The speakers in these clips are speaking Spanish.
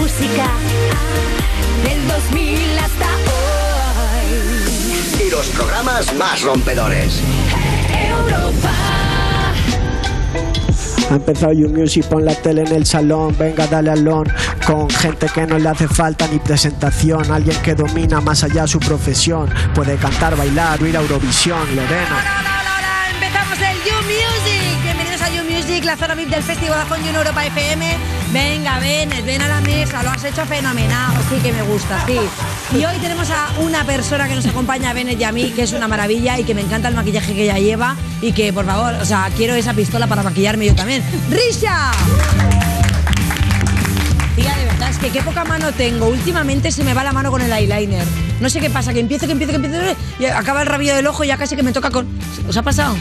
música del 2000 hasta hoy. Y los programas más rompedores. Europa. Ha empezado You Music, pon la tele en el salón, venga, dale al lon. Con gente que no le hace falta ni presentación, alguien que domina más allá su profesión. Puede cantar, bailar o ir a Eurovisión, Lorena. Music, la zona VIP del Festival Vodafone en Europa FM. Venga, ven, ven a la mesa, lo has hecho fenomenal. Sí que me gusta, sí. Y hoy tenemos a una persona que nos acompaña a Bennett y a mí, que es una maravilla y que me encanta el maquillaje que ella lleva y que, por favor, o sea, quiero esa pistola para maquillarme yo también. ¡Risha! Tía, de verdad, es que qué poca mano tengo. Últimamente se me va la mano con el eyeliner. No sé qué pasa, que empiezo, que empiezo, que empiezo y acaba el rabillo del ojo y ya casi que me toca con... ¿Os ha pasado?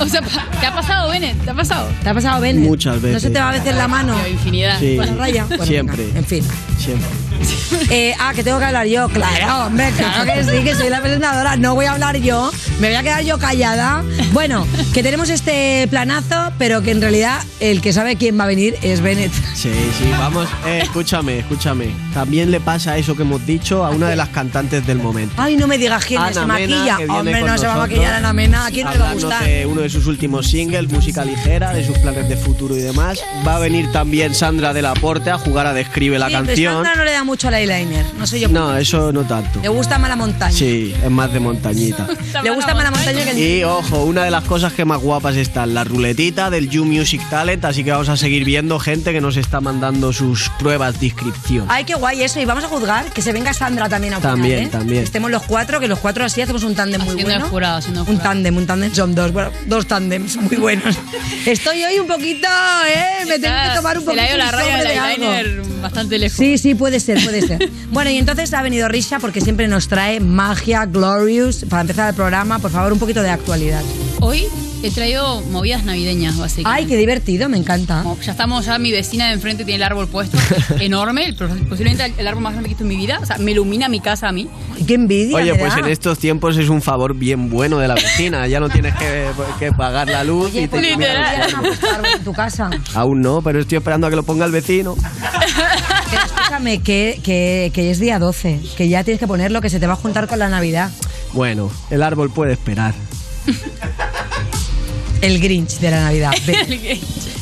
O sea, ¿te ha pasado, Bennett? ¿Te ha pasado? ¿Te ha pasado, Bennett? Muchas ¿No veces. se te va a veces la mano? Infinidad. Sí. Bueno, raya. Bueno, Siempre. venga, en fin. Siempre. Eh, ah, que tengo que hablar yo. Claro, hombre, claro que sí, que soy la presentadora. No voy a hablar yo. Me voy a quedar yo callada. Bueno, que tenemos este planazo, pero que en realidad el que sabe quién va a venir es Bennett. Sí, sí, vamos. Eh, escúchame, escúchame. También le pasa eso que hemos dicho a una de las cantantes del momento. Ay, no me digas quién Ana se Mena, maquilla. Hombre, no se va a maquillar Ana Mena. ¿A quién no le va a gustar? de uno de sus últimos singles, música ligera, de sus planes de futuro y demás. Va a venir también Sandra de la Porte a jugar a Describe la Sí, pero canción. Sandra no le da mucho al eyeliner. No sé yo. No, eso no tanto. Le gusta más la montaña. Sí, es más de montañita. Le gusta más la montaña que el... Y ojo, una de las cosas que más guapas están, la ruletita del You Music Talent, así que vamos a seguir viendo gente que nos está mandando sus pruebas de inscripción. Ay, qué guay eso. Y vamos a juzgar que se venga Sandra también a opinar, También, ¿eh? también. Que estemos los cuatro, que los cuatro así hacemos un tándem muy bueno. el jurado, el Un tándem, un tándem son dos. Bueno, dos tándems muy buenos. Estoy hoy un poquito, ¿eh? Me tengo que tomar un Se poquito ido la un raya de algo. eyeliner bastante lejos. Sí, sí, puede ser, puede ser. Bueno, y entonces ha venido Risha porque siempre nos trae magia, glorious. Para empezar el programa, por favor, un poquito de actualidad. Hoy he traído movidas navideñas, básicamente. Ay, qué divertido, me encanta. Como ya estamos, ya mi vecina de enfrente tiene el árbol puesto, enorme, el- posiblemente el árbol más grande que he visto en mi vida. O sea, me ilumina mi casa a mí. Qué envidia. Oye, pues da. en estos tiempos es un favor bien bueno de la vecina. Ya no tienes que, que pagar la luz Oye, y te pues árbol en tu casa. Aún no, pero estoy esperando a que lo ponga el vecino. Escúchame, que, que, que es día 12, que ya tienes que ponerlo, que se te va a juntar con la Navidad. Bueno, el árbol puede esperar. El Grinch de la Navidad. Ve.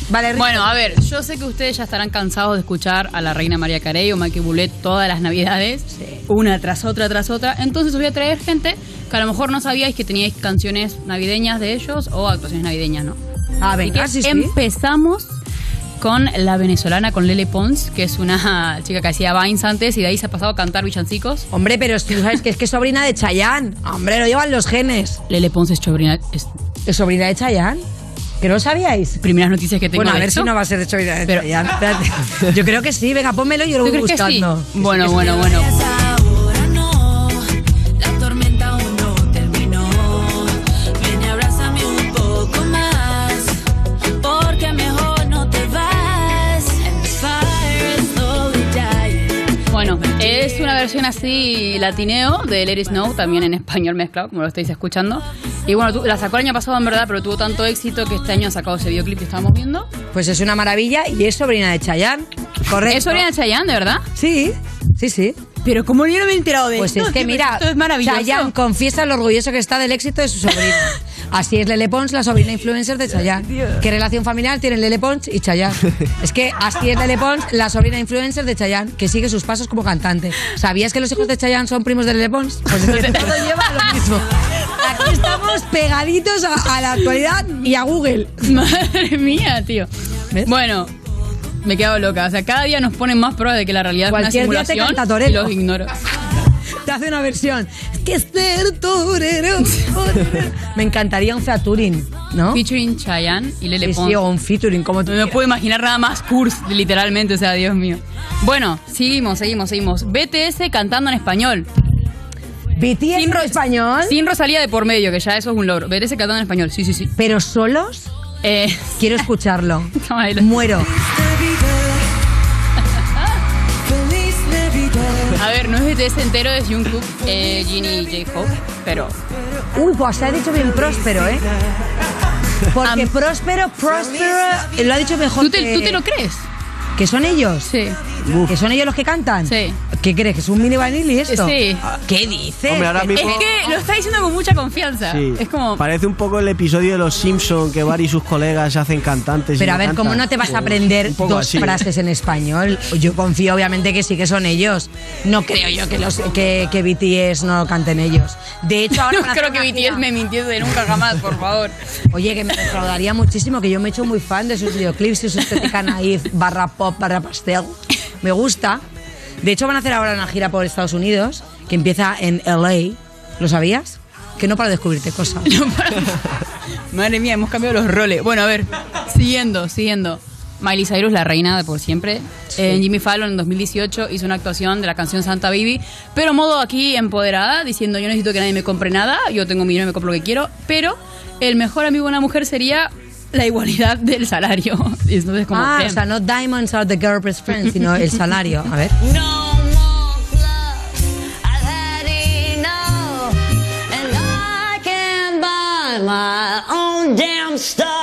Vale, Risha. Bueno, a ver, yo sé que ustedes ya estarán cansados de escuchar a la reina María Carey o Michael Bublé todas las navidades, una tras otra, tras otra. Entonces os voy a traer gente que a lo mejor no sabíais que teníais canciones navideñas de ellos o actuaciones navideñas, ¿no? Ah, Así venga, que sí, sí. empezamos con la venezolana, con Lele Pons, que es una chica que hacía Vines antes y de ahí se ha pasado a cantar villancicos. Hombre, pero tú sabes que es que es sobrina de Chayanne. Hombre, lo llevan los genes. Lele Pons es sobrina. Es ¿Es sobrina de Chayanne? ¿Que no lo sabíais? primeras noticias que tengo Bueno, a ver esto. si no va a ser de sobrina de Pero- Chayanne. Espérate. Yo creo que sí. Venga, pónmelo y yo lo ¿Tú voy crees que sí? buscando. Bueno, bueno, bueno. Versión así latineo de Let It Snow, también en español mezclado, como lo estáis escuchando. Y bueno, la sacó el año pasado en verdad, pero tuvo tanto éxito que este año ha sacado ese videoclip que estábamos viendo. Pues es una maravilla y es sobrina de Chayanne. Correcto. ¿Es sobrina de Chayanne, de verdad? Sí, sí, sí. Pero como yo no me he enterado de Pues esto, es que mira, esto es maravilloso. Chayanne confiesa lo orgulloso que está del éxito de su sobrina. Así es Lele Pons, la sobrina influencer de Chayanne. ¿Qué relación familiar tienen Lele Pons y Chayanne? Es que así es Lele Pons, la sobrina influencer de Chayanne, que sigue sus pasos como cantante. ¿Sabías que los hijos de Chayanne son primos de Lele Pons? Pues todo lleva a lo mismo. Aquí estamos pegaditos a, a la actualidad y a Google. Madre mía, tío. ¿Ves? Bueno, me he quedado loca. O sea, cada día nos ponen más pruebas de que la realidad Cualquier es día una te simulación canta y los ignoro. Te hace una versión. Es que ser torero. torero. Me encantaría un featuring, ¿no? Featuring Chayanne y Lele Sí, Pons. sí, o un featuring, como tú No me quieras. puedo imaginar nada más curse, literalmente, o sea, Dios mío. Bueno, seguimos, seguimos, seguimos. BTS cantando en español. BTS en ro- español, Sin Rosalía de por medio, que ya eso es un logro. BTS cantando en español, sí, sí, sí. pero solos. Eh, Quiero escucharlo. Muero. A ver, no es BTS entero, es Jungkook, eh, Jin y J-Hope, pero... Uy, pues se ha dicho bien próspero, ¿eh? Porque Am- próspero, próspero, lo ha dicho mejor ¿Tú te, que, ¿Tú te lo crees? Que son ellos. Sí. ¿Que son ellos los que cantan? Sí. ¿Qué crees? ¿Que es un mini vanilli esto? Sí. ¿Qué dices? Hombre, ahora ¿Qué- mismo- Es que lo está diciendo con mucha confianza. Sí. Es como. Parece un poco el episodio de Los Simpson que Barry y sus colegas se hacen cantantes. y Pero a ver, ¿cómo cantan. no te vas a aprender dos así, frases en español? Yo confío obviamente que sí que son ellos. No creo yo que los que, que BTS no lo canten ellos. De hecho, ahora No creo que BTS gira. me mintiese de nunca jamás, por favor. Oye, que me defraudaría muchísimo, que yo me he hecho muy fan de sus videoclips y su estética naif, barra pop, barra pastel. Me gusta. De hecho, van a hacer ahora una gira por Estados Unidos, que empieza en LA. ¿Lo sabías? Que no para descubrirte cosas. Madre mía, hemos cambiado los roles. Bueno, a ver, siguiendo, siguiendo. Miley Cyrus, la reina de por siempre. En Jimmy Fallon en 2018 hizo una actuación de la canción Santa Baby, pero modo aquí empoderada, diciendo yo no necesito que nadie me compre nada, yo tengo mi dinero, me compro lo que quiero, pero el mejor amigo de una mujer sería la igualdad del salario. Entonces, como Ah, o sea, no diamonds are the girl best friend, sino el salario. A ver. No more love. I've had enough. And I can buy my own damn stuff.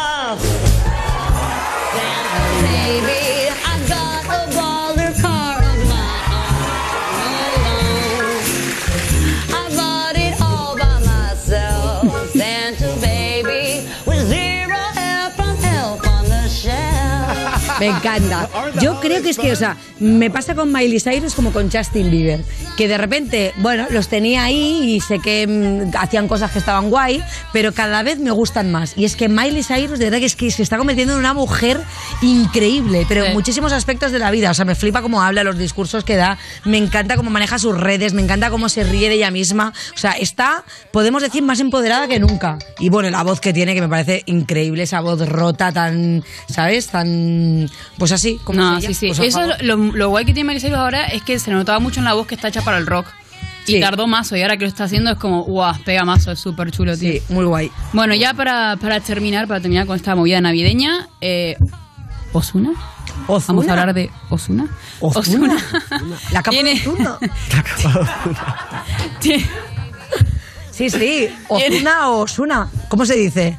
Me encanta. Yo creo que es que, o sea, me pasa con Miley Cyrus como con Justin Bieber, que de repente, bueno, los tenía ahí y sé que mm, hacían cosas que estaban guay, pero cada vez me gustan más. Y es que Miley Cyrus, de verdad que es que se está convirtiendo en una mujer increíble, pero en muchísimos aspectos de la vida. O sea, me flipa cómo habla, los discursos que da, me encanta cómo maneja sus redes, me encanta cómo se ríe de ella misma. O sea, está, podemos decir, más empoderada que nunca. Y bueno, la voz que tiene, que me parece increíble, esa voz rota, tan, ¿sabes? Tan, pues así, como No, sí, sí. Pues, Eso es lo, lo guay que tiene Cyrus ahora es que se notaba mucho en la voz que está hecha para el rock. Y Sí. tardó mazo, y ahora que lo está haciendo es como, guau, pega mazo, es súper chulo, tío. Sí, muy guay. Bueno, ya para, para terminar, para terminar con esta movida navideña, eh, ¿Osuna? Vamos a hablar de Osuna. Ozuna. La capa Tiene- de Ozuna. Sí, sí. Ozuna o Osuna. ¿Cómo se dice?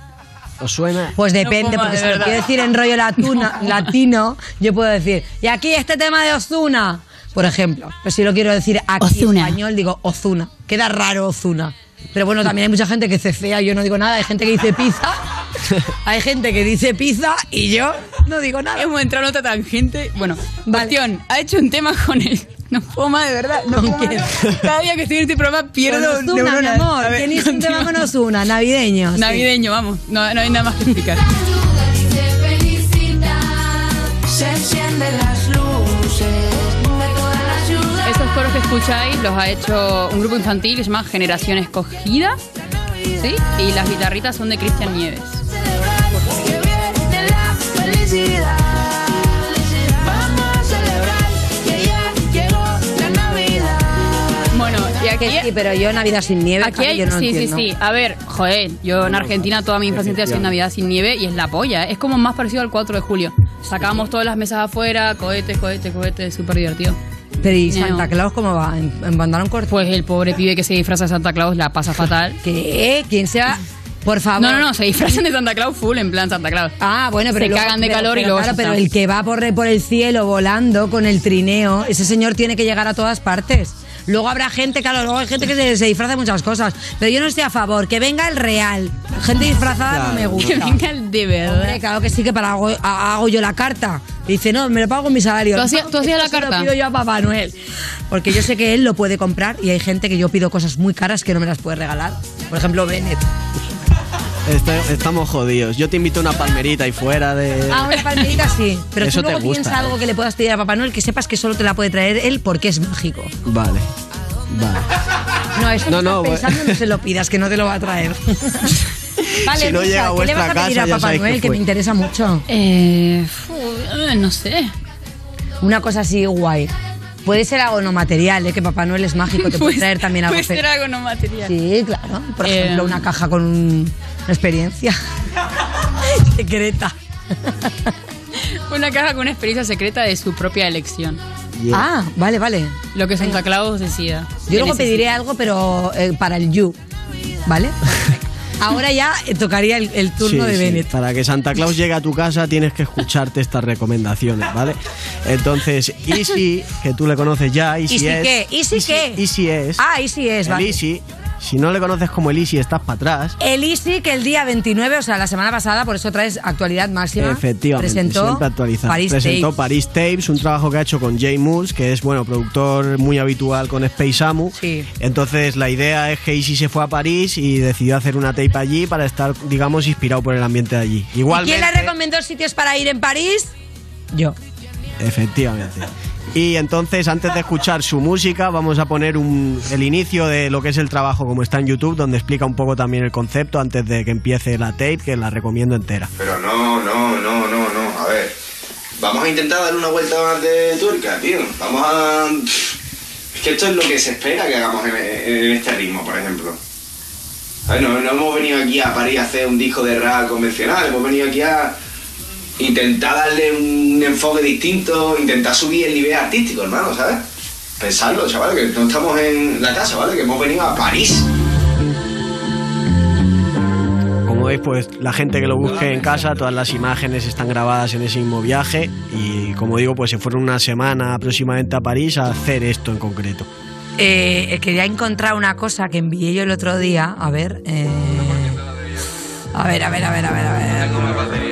¿Os suena? Pues depende, No, porque de si lo quiero decir en rollo latuna- latino, yo puedo decir, y aquí este tema de Ozuna, por ejemplo. Pero si lo quiero decir aquí Ozuna. en español, digo Ozuna. Queda raro Ozuna. Pero bueno, también hay mucha gente que cefea, yo no digo nada. Hay gente que dice pizza, hay gente que dice pizza y yo no digo nada. Hemos entrado en otra tangente. Bueno, Vale. cuestión, ha hecho un tema con él. No puedo más, de verdad. No ¿Con puedo quién? más. Cada día que estoy en este programa pierdo Con Ozuna, mi neuronas. amor. A ver, ¿Quién hizo un tema con? Navideño. sí. Navideño, vamos. No, no hay nada más que explicar. Se encienden las luces de todas las ciudades. Estos coros que escucháis los ha hecho un grupo infantil que se llama Generación Escogida. ¿Sí? Y las guitarritas son de Cristian Nieves. Que sí, pero yo Navidad sin nieve, Aquí hay, yo no sí, entiendo. sí, sí. A ver, joder, yo en Argentina toda mi infancia sin Navidad sin nieve y es la polla. ¿eh? Es como más parecido al 4 de julio. Sacábamos todas las mesas afuera, cohetes, cohetes, cohetes, súper divertido. Pero ¿y No. Santa Claus cómo va? ¿En, en pantalón corto? Pues el pobre pibe que se disfraza de Santa Claus la pasa fatal. ¿Qué? ¿Quién sea? Por favor. No, no, no, se disfrazan de Santa Claus full en plan Santa Claus. Ah, bueno, pero Se luego- cagan de pero- calor y luego Claro, pero el que va por, por el cielo volando con el trineo, ese señor tiene que llegar a todas partes. Luego habrá gente, claro, luego hay gente que se, se disfraza de muchas cosas. Pero yo no estoy a favor, que venga el real. Gente disfrazada no me gusta. Que venga el de verdad. Hombre, claro que sí, que para hago, ha- hago yo la carta. Dice, no, me lo pago con mi salario. ¿Tú hacías- No, tú hacías la carta? lo pido yo a Papá Noel. Porque yo sé que él lo puede comprar y hay gente que yo pido cosas muy caras que no me las puede regalar. Por ejemplo, Bennett. Está- estamos jodidos. Yo te invito a una palmerita ahí fuera de. Ah, una palmerita sí. Pero Eso tú te luego gusta, piensa ¿eh? algo que le puedas pedir a Papá Noel que sepas que solo te la puede traer él porque es mágico. Vale. Vale. No, eso No, no, no, estás pensando, no se lo pidas, que no te lo va a traer. vale, Si no Luisa, llega a ¿qué le vas a pedir casa, a Papá Noel? Que me interesa mucho. Eh, eh, no sé. Una cosa así guay. Puede ser algo no material, ¿eh? que Papá Noel es mágico, te puede traer también algo Puede ser algo no material. Sí, claro. Por Eh, ejemplo, una caja con un- una experiencia secreta. Una caja con una experiencia secreta de su propia elección. Yeah. Ah, vale, vale. Lo que Santa Claus decida. Yo luego necesita. pediré algo, pero eh, para el you. ¿Vale? Ahora ya tocaría el, el turno Sí, de sí. Bennett. Para que Santa Claus llegue a tu casa tienes que escucharte estas recomendaciones, ¿vale? Entonces, Easy, que tú le conoces ya, Easy, ¿Easy es. qué? ¿Easy qué? Easy es. Ah, Easy es, el vale. Easy. Si no le conoces como el Easy, estás para atrás. El Easy que el día 29, o sea, la semana pasada, por eso traes actualidad máxima. Efectivamente, presentó actualizado. París Presentó Tapes. Paris Tapes, un trabajo que ha hecho con Jay Moores, que es bueno productor muy habitual con Space Amu. Sí. Entonces la idea es que Easy se fue a París y decidió hacer una tape allí para estar, digamos, inspirado por el ambiente de allí. ¿Y Igualmente, quién le recomendó sitios para ir en París? Yo. Efectivamente. Y entonces, antes de escuchar su música, vamos a poner un- el inicio de lo que es el trabajo como está en YouTube, donde explica un poco también el concepto antes de que empiece la tape, que la recomiendo entera. Pero no, no, no, no, no. A ver. Vamos a intentar darle una vuelta más de tuerca, tío. Vamos a. Es que esto es lo que se espera que hagamos en, en este ritmo, por ejemplo. A ver, no, no hemos venido aquí a París a hacer un disco de rap convencional. Hemos venido aquí a intentar darle un enfoque distinto, intentar subir el nivel artístico, hermano, ¿sabes? Pensarlo, chaval, que no estamos en la casa, ¿vale? Que hemos venido a París. Como veis, pues la gente que lo busque en casa, todas las imágenes están grabadas en ese mismo viaje y como digo, pues se fueron una semana aproximadamente a París a hacer esto en concreto. Eh, quería encontrar una cosa que envié yo el otro día. A ver. eh, A ver, a ver, a ver, a ver, a ver.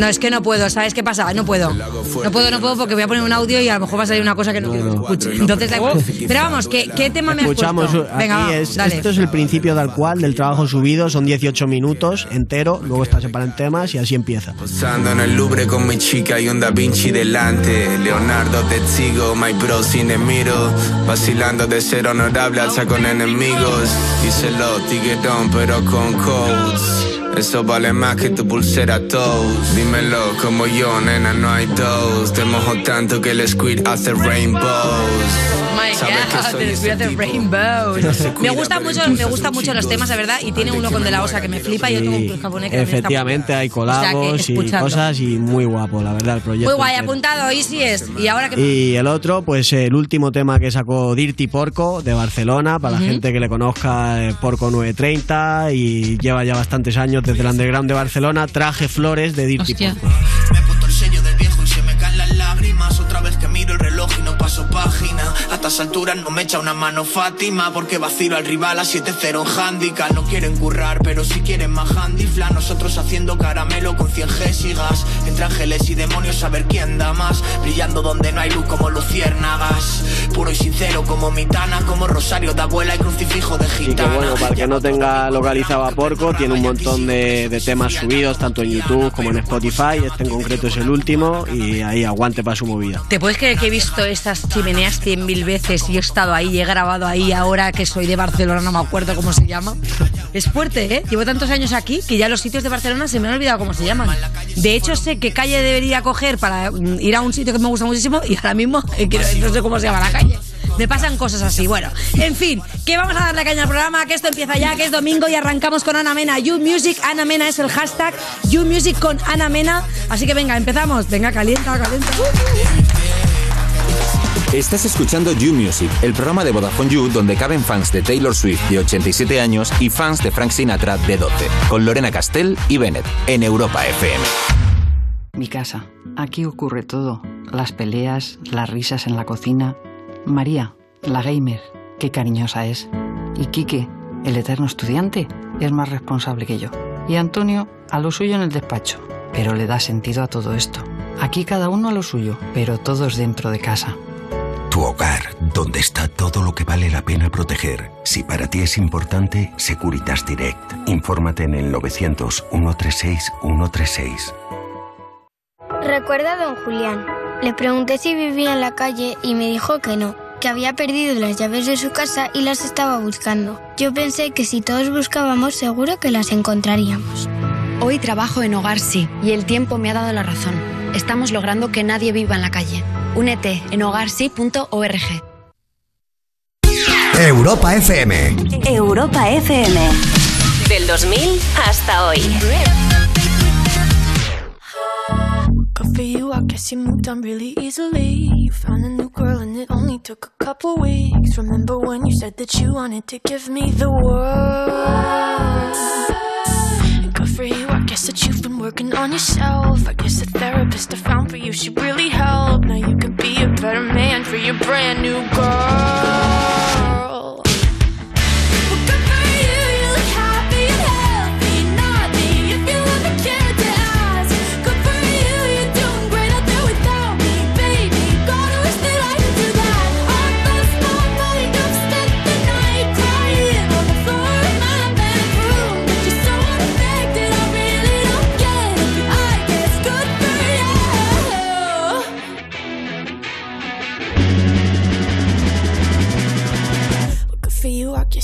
No, es que no puedo, ¿sabes qué pasa? No puedo. No puedo, no puedo porque voy a poner un audio y a lo mejor va a salir una cosa que no quiero que escuche. Entonces, da- pero vamos, ¿qué, qué tema me has Escuchamos, puesto? Venga, aquí va, es, dale. esto es el principio tal cual del trabajo subido, son 18 minutos entero, luego está separado en temas y así empieza. Posando en el Louvre con mi chica y un Da Vinci delante. Leonardo testigo, my bro sin miro. Vacilando de ser honorable alza con enemigos. Díselo, tiguerón, pero con codes. Eso vale más que tu pulsera toes. Dímelo como yo, nena, no hay dos. Te mojo tanto que el squid hace rainbows. My God. Rainbow. Me cuida, gusta pero mucho, me gustan mucho los temas, de verdad, y tiene uno con De La Osa que me flipa y otro con Cruz Japonés que efectivamente hay colabos y cosas y muy guapo, la verdad, el proyecto. Muy guay, apuntado, Easy es. Y ahora que Y el otro, pues el último tema que sacó Dirty Porco de Barcelona, para la gente que le conozca, eh, Porco 930 y lleva ya bastantes años desde el underground de Barcelona, traje flores de Dirty. Porco. Estas alturas no me echa una mano Fátima Porque vacilo al rival a 7-0 en handicap. No quieren currar pero si quieren más handifla Nosotros haciendo caramelo con 100 Gs y gas Entre ángeles y demonios a ver quién da más. Brillando donde no hay luz como luciérnagas. Puro y sincero como mitana Como rosario de abuela y crucifijo de Y que gitana. bueno, para que no tenga localizado a Porco, tiene un montón de, de temas subidos, tanto en YouTube como en Spotify. Este en concreto es el último y ahí aguante para su movida. ¿Te puedes creer que he visto estas chimeneas cien mil veces y he estado ahí, he grabado ahí ahora que soy de Barcelona, no me acuerdo cómo se llama? Es fuerte, ¿eh? Llevo tantos años aquí que ya los sitios de Barcelona se me han olvidado cómo se llaman. De hecho, sé qué calle debería coger para mm, ir a un sitio que me gusta muchísimo y ahora mismo eh, no sé cómo se llama la calle. Me pasan cosas así. Bueno, en fin, que vamos a darle caña al programa, que esto empieza ya, que es domingo y arrancamos con Ana Mena. You Music, Ana Mena es el hashtag. You Music con Ana Mena. Así que venga, empezamos. Venga, calienta, calienta. Estás escuchando You Music, el programa de Vodafone You donde caben fans de Taylor Swift de 87 años y fans de Frank Sinatra de 12, con Lorena Castell y Bennett en Europa FM. Mi casa. Aquí ocurre todo. Las peleas, las risas en la cocina. María, la gamer, qué cariñosa es. Y Quique, el eterno estudiante, es más responsable que yo. Y Antonio, a lo suyo en el despacho. Pero le da sentido a todo esto. Aquí cada uno a lo suyo, pero todos dentro de casa. Tu hogar, donde está todo lo que vale la pena proteger. Si para ti es importante, Securitas Direct. Infórmate en el 900-136-136. Recuerda a don Julián. Le pregunté si vivía en la calle y me dijo que no, que había perdido las llaves de su casa y las estaba buscando. Yo pensé que si todos buscábamos seguro que las encontraríamos. Hoy trabajo en Hogar Sí y el tiempo me ha dado la razón. Estamos logrando que nadie viva en la calle. Únete en hogarsí.org. Europa FM. Europa FM. Del 2000 hasta hoy. For you, I guess you moved on really easily. You found a new girl and it only took a couple weeks. Remember when you said that you wanted to give me the world? Working on yourself. I guess the therapist I found for you should really help. Now you can be a better man for your brand new girl.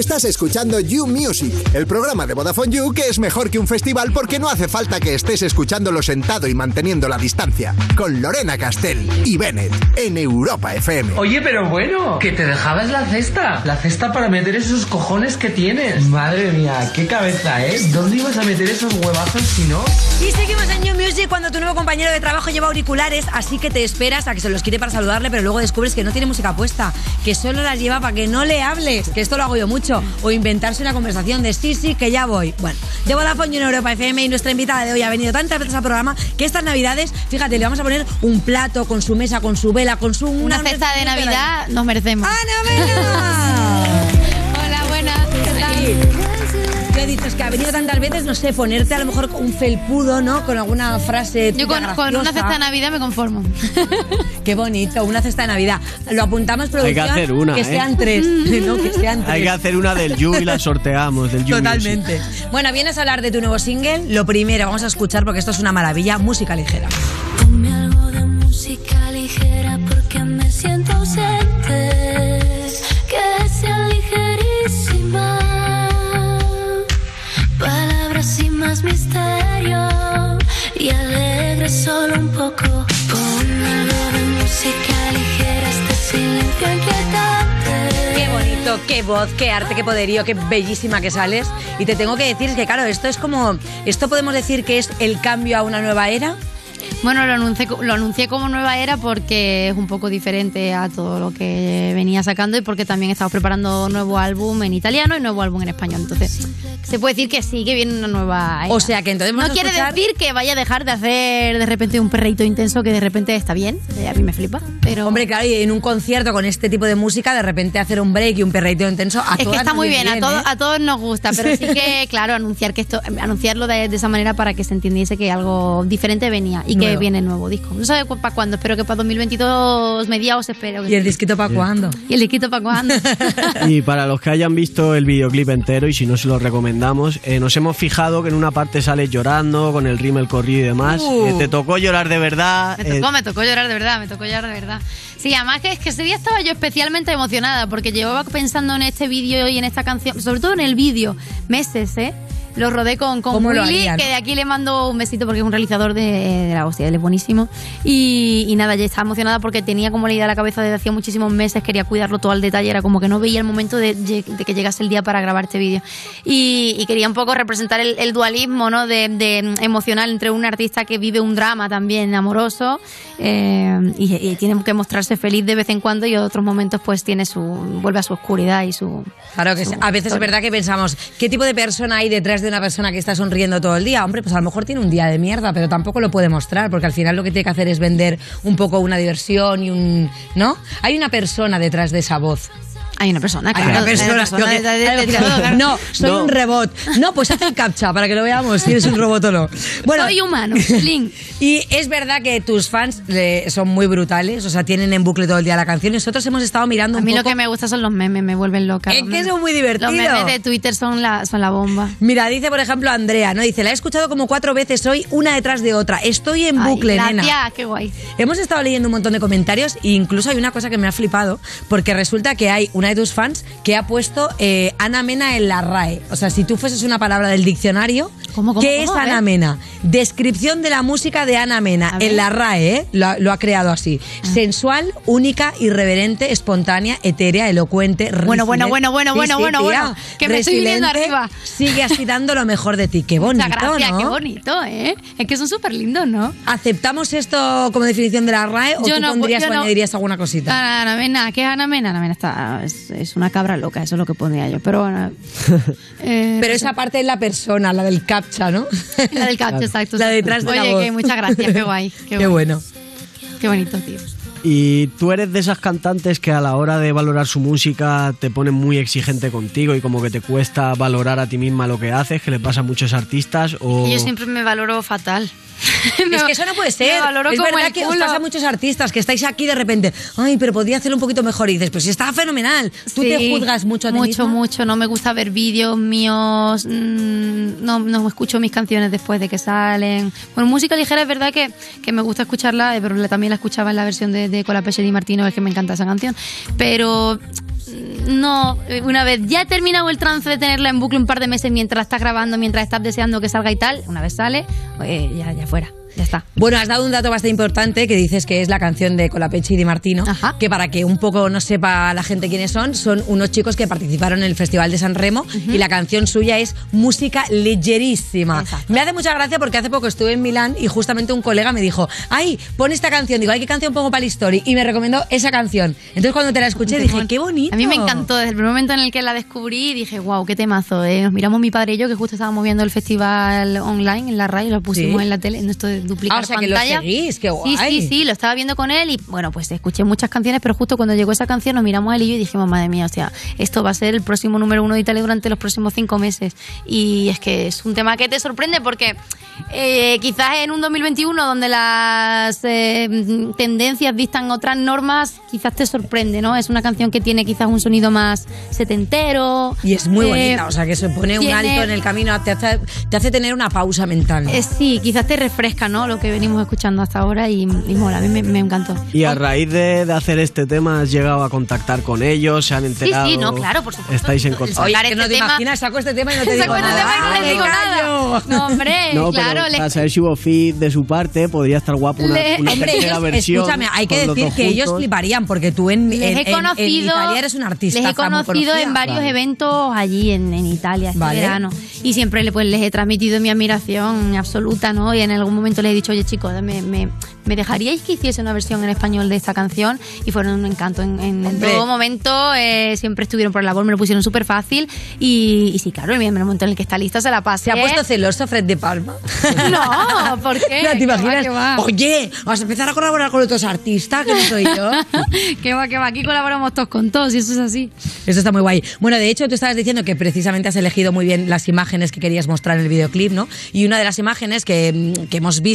Estás escuchando You Music, el programa de Vodafone You que es mejor que un festival porque no hace falta que estés escuchándolo sentado y manteniendo la distancia. Con Lorena Castell y Bennett en Europa FM. Oye, pero bueno, que te dejabas la cesta. La cesta para meter esos cojones que tienes. Madre mía, qué cabeza, ¿eh? ¿Dónde ibas a meter esos huevazos si no? Y seguimos en New Music cuando tu nuevo compañero de trabajo lleva auriculares, así que te esperas a que se los quite para saludarle, pero luego descubres que no tiene música puesta, que solo las lleva para que no le hables, que esto lo hago yo mucho, o inventarse una conversación de sí, sí, que ya voy. Bueno, de Vodafone en Europa FM y nuestra invitada de hoy ha venido tantas veces al programa que estas navidades, fíjate, le vamos a poner un plato con su mesa, con su vela, con su... Una cesta de Navidad nos merecemos. Hola, buenas. ¿Qué tal? Yo he dicho, es que ha venido tantas veces, no sé, ponerte a lo mejor un felpudo, ¿no? Con alguna frase Yo con, con una cesta de Navidad me conformo. Qué bonito, una cesta de Navidad. Lo apuntamos, Hay que producción. hacer una, Que ¿eh? sean tres, ¿no? Que sean tres. Hay que hacer una del You y la sorteamos, del You Totalmente. Bueno, vienes a hablar de tu nuevo single. Lo primero, vamos a escuchar porque esto es una maravilla, música ligera. Ponme algo de música ligera porque me siento ausente. Solo un poco. Ponme algo de música ligera. Este silencio inquietante. Qué bonito, qué voz, qué arte, qué poderío, qué bellísima que sales. Y te tengo que decir que, claro, esto es como. Esto podemos decir que es el cambio a una nueva era. Bueno, lo anuncié, lo anuncié como nueva era porque es un poco diferente a todo lo que venía sacando y porque también estamos preparando nuevo álbum en italiano y nuevo álbum en español. Entonces, se puede decir que sí, que viene una nueva era. O sea, que entonces No quiere escuchar- decir que vaya a dejar de hacer de repente un perreíto intenso que de repente está bien. eh, A mí me flipa. Pero Hombre, claro, y en un concierto con este tipo de música, de repente hacer un break y un perreito intenso. A es que está muy bien, a, todos ¿eh? a todos nos gusta, pero sí que, claro, anunciar que esto, anunciarlo de, de esa manera para que se entendiese que algo diferente venía y que Nuevo. viene nuevo disco. No sé para cuándo, espero que para 2022 mediados espero. que ¿Y el disquito para cuándo? ¿Y el disquito para cuándo? Y para los que hayan visto el videoclip entero, y si no se lo recomendamos, eh, nos hemos fijado que en una parte sales llorando, con el rímel corrido y demás. Uh. Eh, te tocó llorar de verdad. Me tocó, eh, me tocó llorar de verdad, me tocó llorar de verdad. Sí, además que es que ese día estaba yo especialmente emocionada porque llevaba pensando en este vídeo y en esta canción, sobre todo en el vídeo, meses, ¿eh? Lo rodé con, con ¿Cómo lo Willy, haría, que de aquí le mando un besito porque es un realizador de, de la hostia, él es buenísimo. Y, y nada, ya estaba emocionada porque tenía como la idea en la cabeza desde hacía muchísimos meses, quería cuidarlo todo al detalle, era como que no veía el momento de, de que llegase el día para grabar este vídeo. Y, y quería un poco representar el, el dualismo ¿no? de, de emocional entre un artista que vive un drama también amoroso eh, y, y tiene que mostrarse feliz de vez en cuando y otros momentos pues tiene su vuelve a su oscuridad y su Claro que sí. A veces es verdad que pensamos, ¿qué tipo de persona hay detrás de una persona que está sonriendo todo el día? Hombre, pues a lo mejor tiene un día de mierda, pero tampoco lo puede mostrar, porque al final lo que tiene que hacer es vender un poco una diversión y un... ¿No? Hay una persona detrás de esa voz. Hay una persona, Hay claro. una persona. Hay una persona no, soy No. un robot. No, pues haz el captcha para que lo veamos si eres un robot o no. Bueno, Soy humano, Link. Y es verdad que tus fans eh, son muy brutales, o sea, tienen en bucle todo el día la canción. Nosotros hemos estado mirando A un mí poco. lo que me gusta son los memes, me vuelven loca. Es los que memes. son muy divertidos. Los memes de Twitter son la, son la bomba. Mira, dice por ejemplo Andrea, ¿no? Dice, la he escuchado como cuatro veces hoy, una detrás de otra. Estoy en Ay, bucle, nena. qué guay. Hemos estado leyendo un montón de comentarios e incluso hay una cosa que me ha flipado, porque resulta que hay una de tus fans que ha puesto eh, Ana Mena en la RAE. O sea, si tú fueses una palabra del diccionario, cómo, ¿qué cómo? es. Ana Mena? Descripción de la música de Ana Mena en la RAE, ¿eh? Lo, ha- lo ha creado así. Ah. Sensual, única, irreverente, espontánea, etérea, elocuente, Bueno, bueno, bueno, bueno, Sí, bueno, sí, bueno, tía. bueno. Que me estoy viniendo arriba. Sigue así dando lo mejor de ti. Qué bonito, Muchas gracias, ¿no? qué bonito, ¿eh? Es que son súper lindos, ¿no? ¿Aceptamos esto como definición de la RAE o Yo tú no, pondrías o no. añadirías alguna cosita? Ana, Ana Mena, ¿qué es Ana Mena? Ana Mena está, es, es una cabra loca, eso es lo que pondría yo. Pero bueno. eh, Pero esa parte es la persona, la del captcha, ¿no? La del captcha, exacto. La detrás de la Oye, voz. que muchas gracias, qué guay. Qué, Qué guay. bueno. Qué bonito, tío. Y tú eres de esas cantantes que a la hora de valorar su música te ponen muy exigente contigo y como que te cuesta valorar a ti misma lo que haces, que le pasa a muchos artistas o... Y yo siempre me valoro fatal. Es que eso no puede ser. Es verdad que os pasa a muchos artistas que estáis aquí de repente, ay, pero podría hacerlo un poquito mejor. Y dices, pues si está fenomenal. Tú te juzgas mucho a ti Mucho, misma? mucho. No me gusta ver vídeos míos. mm, No, no escucho mis canciones después de que salen. Bueno, música ligera es verdad que, que me gusta escucharla, eh, pero también la escuchaba en la versión de, de Colapese Di Martino, es que me encanta esa canción. Pero no, eh, una vez ya he terminado el trance de tenerla en bucle un par de meses mientras estás grabando, mientras estás deseando que salga y tal, una vez sale, eh, ya, ya fuera. Ya está. Bueno, has dado un dato bastante importante que dices que es la canción de Colapechi y Di Martino, que para que un poco no sepa la gente quiénes son, son unos chicos que participaron en el Festival de San Remo y la canción suya es música ligerísima. Me hace mucha gracia porque hace poco estuve en Milán y justamente un colega me dijo, ay, pon esta canción. Digo, ay, ¿qué canción pongo para la story? Y me recomendó esa canción. Entonces cuando te la escuché dije, qué bonito. A mí me encantó desde el primer momento en el que la descubrí dije, wow, qué temazo. eh". Nos miramos mi padre y yo, que justo estábamos viendo el festival online en la RAI, lo pusimos Sí. en la tele, en esto de duplicar Ah, o sea, que lo seguís, qué Sí, guay. sí, sí, lo estaba viendo con él y bueno, pues escuché muchas canciones, pero justo cuando llegó esa canción nos miramos él y yo y dijimos, madre mía, o sea, esto va a ser el próximo número uno de Italia durante los próximos cinco meses. Y es que es un tema que te sorprende porque eh, quizás en un 2021 donde las eh, tendencias dictan otras normas, quizás te sorprende, ¿no? Es una canción que tiene quizás un sonido más setentero. Y es muy eh, bonita, o sea, que se pone un alto en el camino, te hace, te hace tener una pausa mental. ¿no? Eh, sí, quizás te refresca, ¿no? Lo que venimos escuchando hasta ahora y, y mola, a mí me, me encantó. Y a raíz de, de hacer este tema has llegado a contactar con ellos, se han enterado. sí, no, claro, por supuesto. Estáis en contacto. Oye, Sacar que no este te tema- imaginas, saco este tema y no te digo este nada. tema y no ¡Me digo nada. No, hombre, No, claro. pero le- para saber si hubo feed de su parte, podría estar guapo una, Le- una Hombre, tercera ellos, versión. escúchame, hay que decir que ellos juntos. fliparían porque tú en, en, he en- en conocido, Italia eres un artista. les he conocido en varios eventos allí en, en Italia este Vale. verano y siempre pues, les he transmitido mi admiración absoluta, ¿no? Y en algún momento les he dicho, oye chicos, me, me, ¿me dejaríais que hiciese una versión en español de esta canción? Y fueron un encanto. En, en- en Hombre. todo momento eh, siempre estuvieron por la labor, me lo pusieron súper fácil y, y sí, claro, en el momento en el que está lista se la pasé. ¿Se ha puesto celoso Fred de Palma? No, ¿por qué? No, ¿te ¿Qué va, imaginas? qué va? Oye, vas a empezar a colaborar con otros artistas que no soy yo. que va, que va, aquí colaboramos todos con todos y eso es así. Eso está muy guay. Bueno, de hecho, tú estabas diciendo que precisamente has elegido muy bien las imágenes que querías mostrar en el videoclip, ¿no? Y una de las imágenes que, que hemos visto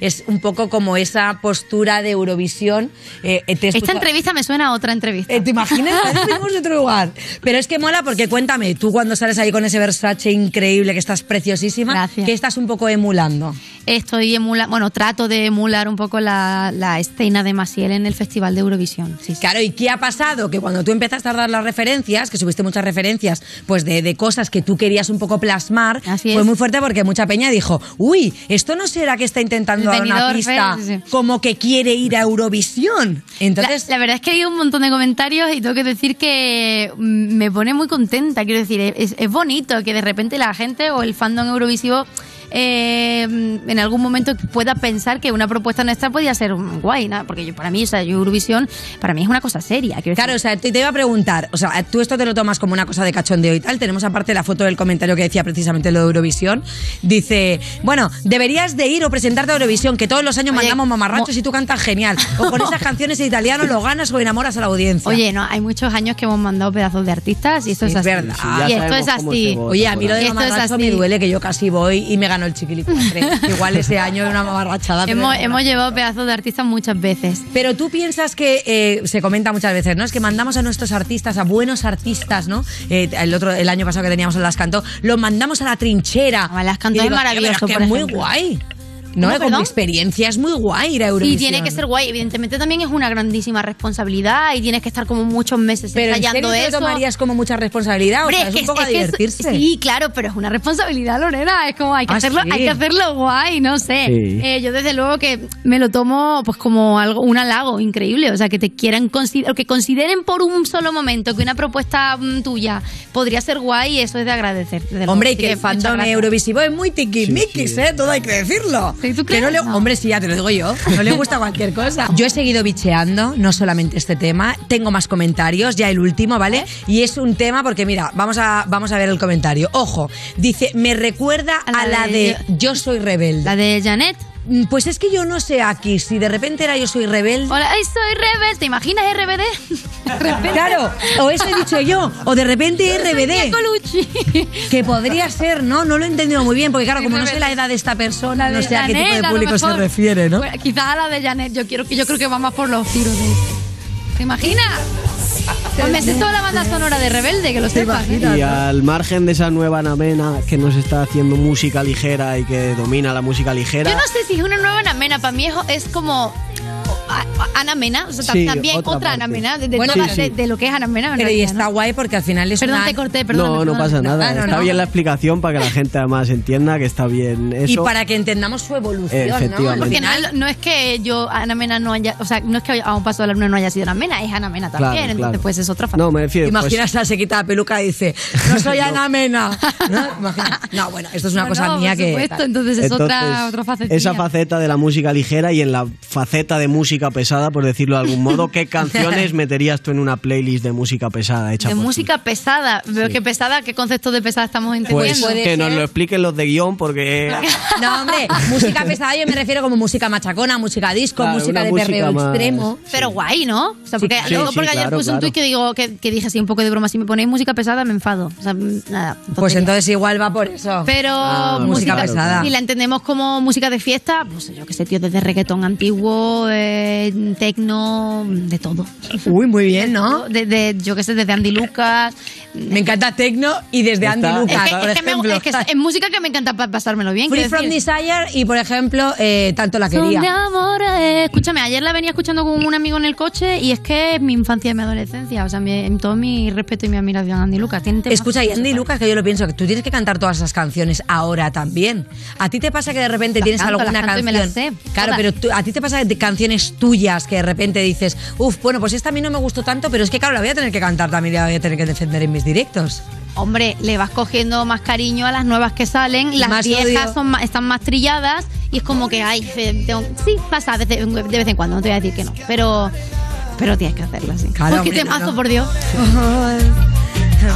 es un poco como esa postura de Eurovisión. Eh, eh, Esta entrevista me suena a otra entrevista. Eh, ¿Te imaginas? En otro lugar. Pero es que mola porque cuéntame, tú cuando sales ahí con ese Versace increíble, que estás preciosísima, Gracias. ¿qué estás un poco emulando? Estoy emula, bueno, trato de emular un poco la, la escena de Maciel en el Festival de Eurovisión. Sí, sí. Claro, ¿y qué ha pasado? Que cuando tú empezaste a dar las referencias, que subiste muchas referencias, pues de, de cosas que tú querías un poco plasmar, Así fue muy fuerte porque mucha peña dijo, uy, esto no será que está intentando El dar una pista sí, como que quiere ir a Eurovisión. Entonces, la, la verdad es que he leído un montón de comentarios y tengo que decir que mm, me pone muy contenta. Quiero decir, es, es bonito que de repente la gente o el fandom eurovisivo eh, en algún momento pueda pensar que una propuesta nuestra podía ser un guay, ¿no? porque yo, para mí, o sea, yo Eurovisión, para mí es una cosa seria. Claro, o sea, te, te iba a preguntar, o sea, tú esto te lo tomas como una cosa de cachondeo y tal. Tenemos aparte la foto del comentario que decía precisamente lo de Eurovisión. Dice, bueno, deberías de ir o presentarte a Eurovisión, que todos los años Oye, mandamos mamarrachos y tú cantas genial. O con esas canciones en italiano lo ganas o enamoras a la audiencia. Oye, no, hay muchos años que hemos mandado pedazos de artistas y esto Sí, es así. verdad. y esto es así. Oye, a mí lo de mamarracho me duele que yo casi voy y me ganó el chiquilicuatre. Igual ese año era una mamarrachada. Hemos, hemos llevado pedazos de artistas muchas veces. Pero tú piensas que eh, se comenta muchas veces, ¿no? Es que mandamos a nuestros artistas, a buenos artistas, ¿no? Eh, el otro, el año pasado que teníamos en Las Cantó, los mandamos a la trinchera. Las Cantó es maravilloso, "Tío, pero es que por es muy ejemplo". guay. No, ¿Cómo, con mi perdón? experiencia es muy guay ir a Eurovisión. Y tiene que ser guay, evidentemente también es una grandísima responsabilidad y tienes que estar como muchos meses Pero ¿en ensayando serio te lo eso. tomarías como mucha responsabilidad? O sea, es, un poco a que es- divertirse. sí, claro, pero es una responsabilidad, Lorena. Es como hay que, Ah, hacerlo, sí. hay que hacerlo guay, no sé. Sí. Eh, yo desde luego que me lo tomo pues como algo, un halago increíble. O sea, que te quieran considerar, que consideren por un solo momento que una propuesta mm, tuya podría ser guay, eso es de agradecer. Hombre, y que el fandom eurovisivo es muy tiquismiquis, ¿eh? Todo hay que decirlo. Que no le- Hombre, sí, ya te lo digo yo. No le gusta cualquier cosa. Yo he seguido bicheando, no solamente este tema. Tengo más comentarios, ya el último, ¿vale? Y es un tema porque, mira, vamos a, vamos a ver el comentario. Ojo, dice, me recuerda a la, de de, Yo soy rebelde. ¿La de Janet? Pues es que yo no sé aquí si de repente era Yo soy rebelde. Hola, ay, soy rebelde. ¿Te imaginas RBD? Claro, o eso he dicho yo, o de repente RBD. Que podría ser, ¿no? No lo he entendido muy bien, porque claro, como no sé la edad de esta persona, no sé a qué tipo de público se refiere, ¿no? Bueno, quizás a la de Janet, yo, quiero, yo creo que va más por los tiros de... ¿Te imaginas? Pues me sé toda la banda sonora de Rebelde, que lo sepas. ¿eh? Y al margen de esa nueva Namena que nos está haciendo música ligera y que domina la música ligera. Yo no sé si es una nueva Ana Mena, para mí es, es como Ana Mena, o sea, Sí, también otra otra, Ana. Mena, de, de Bueno, todas- sí, de- sí. de lo que es Ana Mena. en Pero y está ¿no? guay porque al final es Perdón, una... te corté, perdón. no, no pasa nada. Ah, no, está no. bien la explicación para que la gente además entienda que está bien eso. Y para que entendamos su evolución, ¿no? Porque no, es- no es que yo, Ana Mena no haya, o sea, no es que a un paso de la luna no haya sido Ana Mena, es Ana Mena también, Claro, entonces claro. pues es otra No, me refiero. pues- Imaginas a se quita la peluca y dice, no soy Ana Mena. ¿No? Bueno, esto es una No, cosa no, mía por que... supuesto, entonces es otra, otra faceta. esa faceta de la música ligera y en la faceta de música pesada, por decirlo de algún modo, ¿qué canciones meterías tú en una playlist de música pesada hecha De por ti? música pesada. Veo que pesada, ¿qué concepto de pesada estamos Pues entendiendo? que nos lo expliquen los de guion porque... No, hombre, música pesada yo me refiero como música machacona, música disco, Claro, música de música perreo más- extremo. Pero guay, ¿no? O sea, porque, Sí, luego sí, porque ayer claro, puse un claro. tuit que digo que, que dije así un poco de broma, si me ponéis música pesada me enfado. O sea, nada. Pues entonces igual va por eso. Pero Ah, música pesada. Si la entendemos como música de fiesta, pues yo qué sé, tío, desde reggaetón antiguo, eh, tecno, de todo. Uy, muy bien, ¿no? Desde, yo qué sé, desde Andy Lucas. Me encanta tecno y desde Andy Lucas, Es que, por es, que me- ejemplo. es que es- es música que me encanta pa- pasármelo bien. Free From decir. Desire y, por ejemplo, eh, Tanto la Son de quería. amor, eh, escúchame, ayer la venía escuchando con un amigo en el coche y es que es mi infancia y mi adolescencia. O sea, mi- todo mi respeto y mi admiración a Andy Lucas. Escucha, y que Andy Lucas, que yo lo pienso, que tú tienes que cantar todas esas canciones ahora también. ¿A ti te pasa que de repente Las tienes canto, alguna canción? me las sé. Claro, pero tú- a ti te pasa de canciones tuyas que de repente dices, uff, bueno, pues esta a mí no me gustó tanto, pero es que claro, la voy a tener que cantar también y la voy a tener que defender en mis directos. Hombre, le vas cogiendo más cariño a las nuevas que salen, las Más viejas son más- están más trilladas y es como que, ay, tengo- sí, pasa de, vez- de vez en cuando, no te voy a decir que no, pero, pero tienes que hacerlo así. Claro, Porque hombre, te mazo, no. por Dios.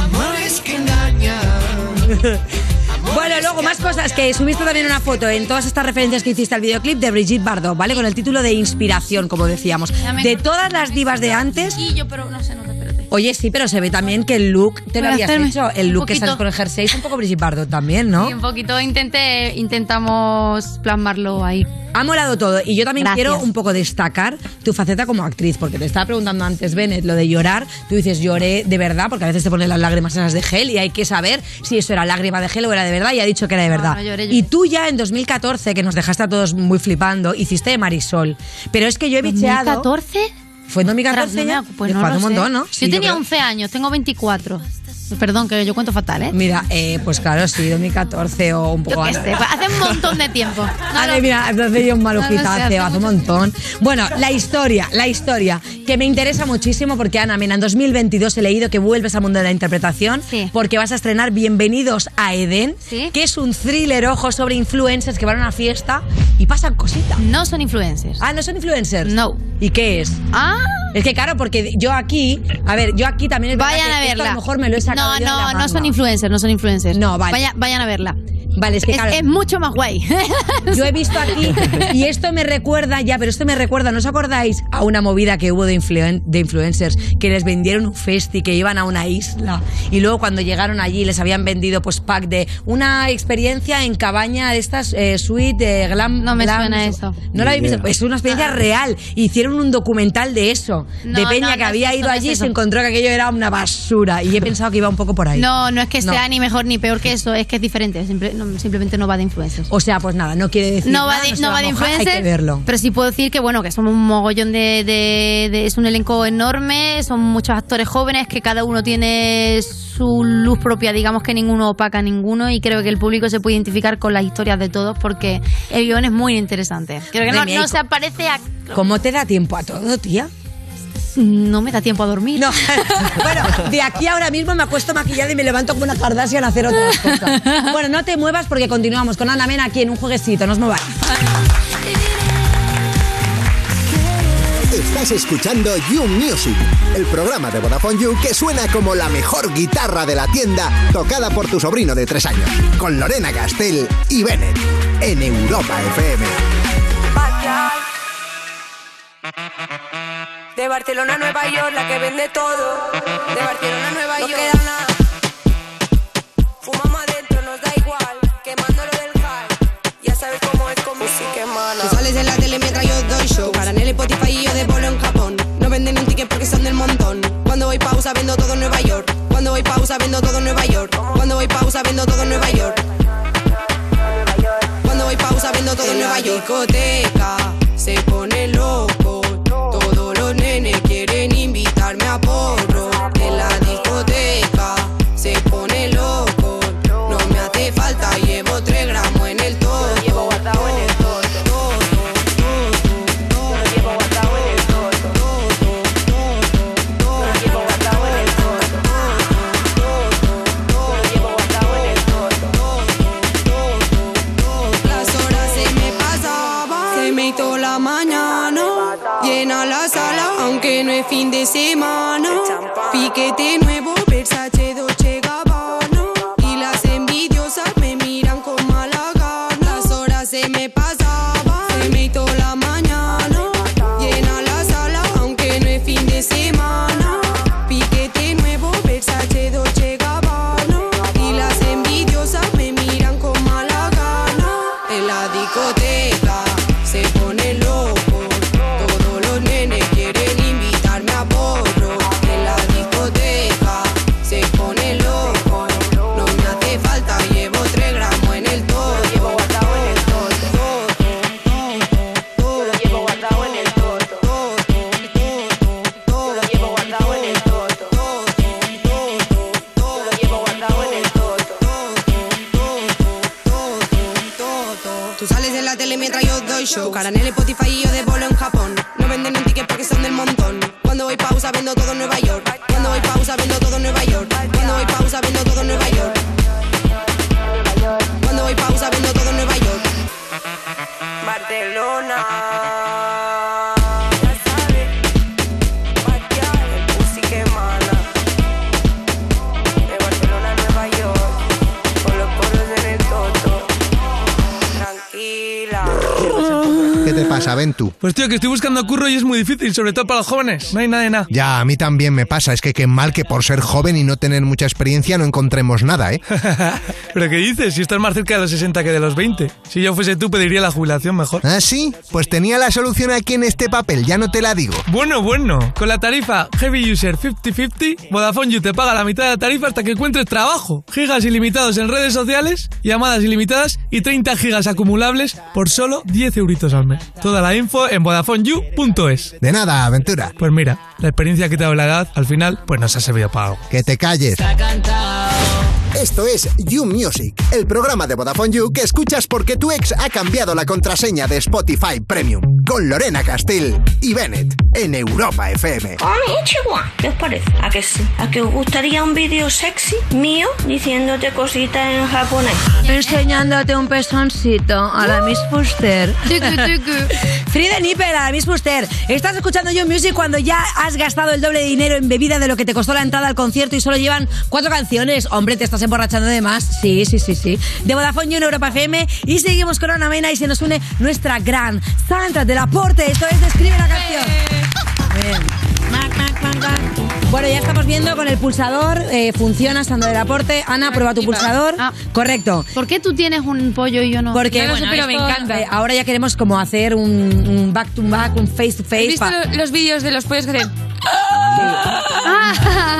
Amores que engañan. Bueno, luego más cosas, que subiste también una foto en todas estas referencias que hiciste al videoclip de Brigitte Bardot, ¿vale? Con el título de Inspiración, como decíamos. De todas las divas de antes, Sí, yo, pero no sé, no te. Oye, sí, pero se ve también que el look te lo habías hecho. El look que sales con el jersey es un poco Brigitte Bardot también, ¿no? Sí, un poquito intenté, intentamos plasmarlo ahí. Ha molado todo. Y yo también Gracias. quiero un poco destacar tu faceta como actriz, porque te estaba preguntando antes, Bennett, lo de llorar. Tú dices, lloré de verdad, porque a veces te ponen las lágrimas esas de gel y hay que saber si eso era lágrima de gel o era de verdad. Y ha dicho que era de No, verdad. no, lloré, lloré. Y tú ya en 2014, que nos dejaste a todos muy flipando, hiciste de Marisol. Pero es que yo he bicheado. ¿2014? ¿Fue en 2014 Ostras, no me pues no lo un sé. montón, ¿no? Sí, yo tenía creo. 11 años, tengo 24. Perdón, que yo cuento fatal, ¿eh? Mira, eh, pues claro, sí, 2014 o un poco antes. sé, hace un montón de tiempo. Vale, mira, entonces yo un malujita No, no sé, hace, hace un montón. Bueno, la historia, la historia, que me interesa muchísimo porque, Ana, mira, en 2022 he leído que vuelves al mundo de la interpretación porque vas a estrenar Bienvenidos a Edén, que es un thriller, ojo, sobre influencers que van a una fiesta y pasan cositas. No son influencers. Ah, ¿no son influencers? No. ¿Y qué es? Ah. Es que claro, porque yo aquí, a ver, yo aquí también es Vayan que a esto a lo mejor me lo he sacado No, de no, no son influencers, no son influencers. No, vale. Vaya- vayan a verla. Vale, es que es, claro, es mucho más guay. Yo he visto aquí, y esto me recuerda, ya, pero esto me recuerda, ¿no os acordáis a una movida que hubo de, influen- de influencers que les vendieron un festi, que iban a una isla y luego cuando llegaron allí les habían vendido pues pack de una experiencia en cabaña de estas eh, suite de glam. No me glam- suena eso. No la habéis visto, es una experiencia real. Hicieron un documental de eso, de No, Peña no, que había ido allí y se encontró que aquello era una basura y he pensado que iba un poco por ahí. No, no es que No. sea ni mejor ni peor que eso, es que es diferente. simple- no, simplemente no va de influencers. O sea, pues nada, no quiere decir No va de, no va de influencers, Hay que verlo. pero sí puedo decir que bueno, que somos un mogollón de, de- de- es un elenco enorme, son muchos actores jóvenes que cada uno tiene su luz propia, digamos que ninguno opaca a ninguno y creo que el público se puede identificar con las historias de todos porque el guion es muy interesante. Creo que no, no se aparece a ¿Cómo te da tiempo a todo, tía? No me da tiempo a dormir. No. bueno, de aquí ahora mismo me acuesto maquillada y me levanto como una Kardashian a hacer otras cosas. Bueno, no te muevas porque continuamos con Ana Mena aquí en un jueguecito. No os mováis. Estás escuchando You Music, el programa de Vodafone You que suena como la mejor guitarra de la tienda tocada por tu sobrino de tres años, con Lorena Castell y Bennett, en Europa FM. De Barcelona a Nueva York, la que vende todo. De Barcelona a Nueva York. No queda nada. Fumamos adentro, nos da igual. Quemándolo del high. Ya sabes cómo es con música hermana. Tú sales en la tele mientras yo doy show. Para en el Spotify y yo de bolo en Japón. No venden un ticket porque son del montón. Cuando voy pausa vendo todo en Nueva York. Cuando voy pausa vendo todo en Nueva York. Cuando voy pausa vendo todo en Nueva York. Cuando voy pausa vendo todo en Nueva York. discoteca estoy buscando difícil, sobre todo para los jóvenes. No hay nada de nada. Ya, a mí también me pasa. Es que qué mal que por ser joven y no tener mucha experiencia no encontremos nada, ¿eh? ¿Pero qué dices? Si estás más cerca de los 60 que de los 20. Si yo fuese tú, pediría la jubilación mejor. ¿Ah, sí? Pues tenía la solución aquí en este papel, ya no te la digo. Bueno, bueno. Con la tarifa Heavy User 50-50, Vodafone You te paga la mitad de la tarifa hasta que encuentres trabajo. Gigas ilimitados en redes sociales, llamadas ilimitadas y 30 gigas acumulables por solo 10 euritos al mes. Toda la info en VodafoneYou.es. De nada, aventura. Pues mira, la experiencia que te ha dado la edad, al final, pues nos ha servido para algo. Que te calles. Esto es You Music, el programa de Vodafone You que escuchas porque tu ex ha cambiado la contraseña de Spotify Premium. Con Lorena Castell y Bennett en Europa FM. Konnichiwa. ¿Qué os parece? ¿A que sí? ¿A que os gustaría un vídeo sexy mío diciéndote cositas en japonés? Enseñándote un pezoncito a la Miss Fuster. Frida Nippel a la Miss Fuster. Estás escuchando You Music cuando ya has gastado el doble de dinero en bebida de lo que te costó la entrada al concierto y solo llevan cuatro canciones. Hombre, te estás emborrachando de más. Sí, sí, sí, sí. De Vodafone You en Europa FM. Y seguimos con Ana Mena y se nos une nuestra gran Sandra del Aporte. Esto es Describe la canción. Bien. Mac, mac, mac, mac. Bueno, ya estamos viendo con el pulsador. eh, funciona Sandra del Aporte. Ana, prueba tu pulsador. Correcto. ¿Por qué tú tienes un pollo y yo no? Porque bueno, esto, eh, ahora ya queremos como hacer un, un back to back, un face to face. ¿Has visto pa- los vídeos de los pollos que hacen?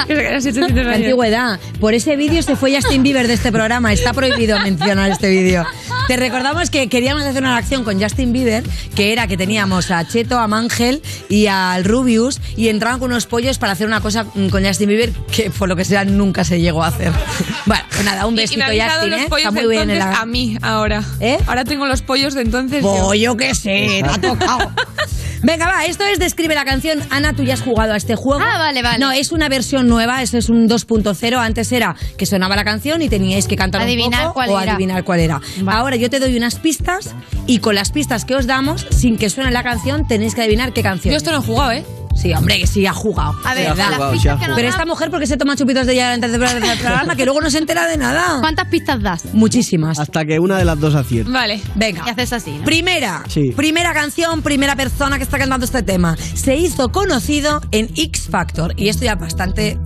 La antigüedad. Por ese vídeo se fue Justin Bieber de este programa. Está prohibido mencionar este vídeo. Te recordamos que queríamos hacer una acción con Justin Bieber, que era que teníamos a Cheto, a Mangel y al Rubius, y entraban con unos pollos para hacer una cosa mm, con Justin Bieber que por lo que sea nunca se llegó a hacer. Bueno, pues nada, un Y- y besito me Justin, los ¿eh? pollos Está muy de bien en entonces la... a mí ahora. Ahora tengo los pollos de entonces. Yo qué sé, te ha tocado. Venga, va, esto es Describe la canción. Ana, tú ya has jugado a este juego. Ah, vale, vale. No, es una versión nueva, eso es un 2.0. Antes era que sonaba la canción y teníais que cantar Adivinar un poco cuál o era. adivinar cuál era. Ahora yo te doy unas pistas y con las pistas que os damos, sin que suene la canción, tenéis que adivinar qué canción. Yo esto no he jugado, ¿eh? Sí, hombre, que sí ha jugado. A ver, verdad. las jugado, sí ha que nos Pero da- esta mujer, porque se toma chupitos de ella antes de empezar el programa, que luego no se entera de nada. ¿Cuántas pistas das? Muchísimas. Hasta que una de las dos acierta. Vale. Venga. Y haces así, ¿no? Primera. Sí. Primera canción, primera persona que está cantando este tema. Se hizo conocido en X Factor. Y esto ya bastante.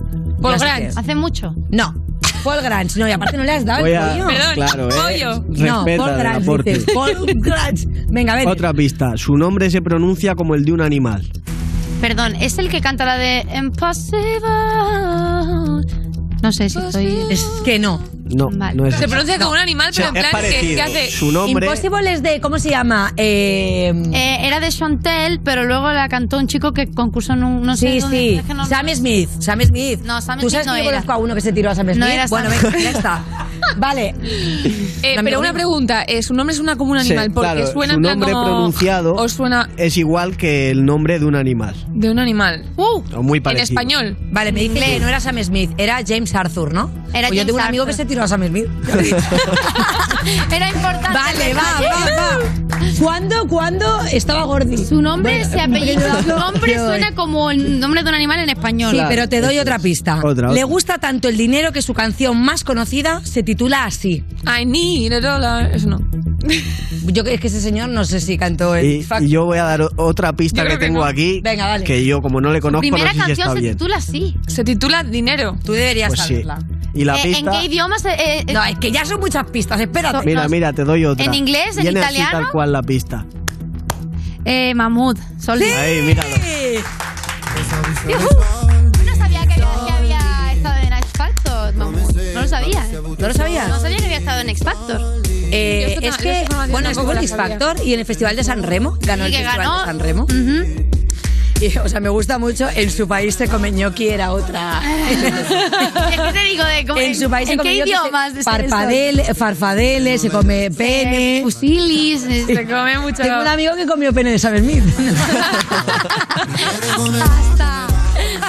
Qué es. ¿Hace mucho? No. Paul Grange. No, y aparte no le has dado Voy el a- pollo. Perdón, Claro, ¿eh? pollo. No, Paul aporte. dices. Paul Grange. Venga, a ver. Otra pista. Su nombre se pronuncia como el de un animal. Perdón, ¿es el que canta la de Impossible? No sé si estoy... Es que no. No, no es Se pronuncia como un animal, pero en es plan que, que hace. Su nombre. Impossible es de. ¿Cómo se llama? Eh, Eh, era de Chantel, pero luego la cantó un chico que concursó en un... No sé Sí, dónde, sí. es que no- Sam Smith. Sam Smith. No, Sam ¿Tú Smith sabes no que yo era. conozco a uno que se tiró a Sam Smith? No era bueno, Sam venga, Smith. ya está. Vale. Eh, pero una pregunta, eh, ¿su nombre suena como un Sí, animal? Porque claro, suena su en plan nombre como... pronunciado O suena es igual que el nombre de un animal. de un animal. Uh, O muy en parecido. español. Vale, me dice que no era Sam Smith, era James Arthur, ¿no? Era Pues yo James tengo un amigo Arthur. que se tiró a Sam Smith. Era importante. Vale, va, va, va. ¿Cuándo, cuándo estaba Gordy? Su nombre Bueno, se su nombre pero- suena como el nombre de un animal en español. Sí, pero te doy otra pista. Otra, Le gusta tanto el dinero que su canción más conocida se titula así. I need a dollar. Eso no. Yo es que ese señor no sé si cantó el Y, y yo voy a dar otra pista que que tengo no. aquí. Venga, dale. Que yo, como no le conozco, Primera no sé si canción está se bien. titula así. Se titula Dinero. Tú deberías Pues sí. saberla. Y la Eh, pista. ¿En qué idioma se...? eh, eh, No, es que ya son muchas pistas, espérate. Mira, mira, te doy otra. ¿En inglés, en Viene así italiano? tal cual la pista. eh, Mahmoud. Sol. Ahí, míralo. Sabía. ¿No lo sabías? No sabía que había estado en X Factor. Eh, es que, bueno, estuvo en X. Factor y en el Festival de San Remo. Ganó el Festival ganó. de San Remo. Y, o sea, me gusta mucho. En su país se come ñoqui, era otra. ¿Qué te digo de cómo- en su país se ¿En come qué ñoqui, se- idiomas? de Parpadele, farfadele, se come pene. Fusilis. Se come mucho. Tengo un amigo que comió pene de Sam Smith. Basta.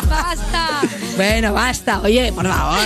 Basta. Bueno, basta. Oye, por favor.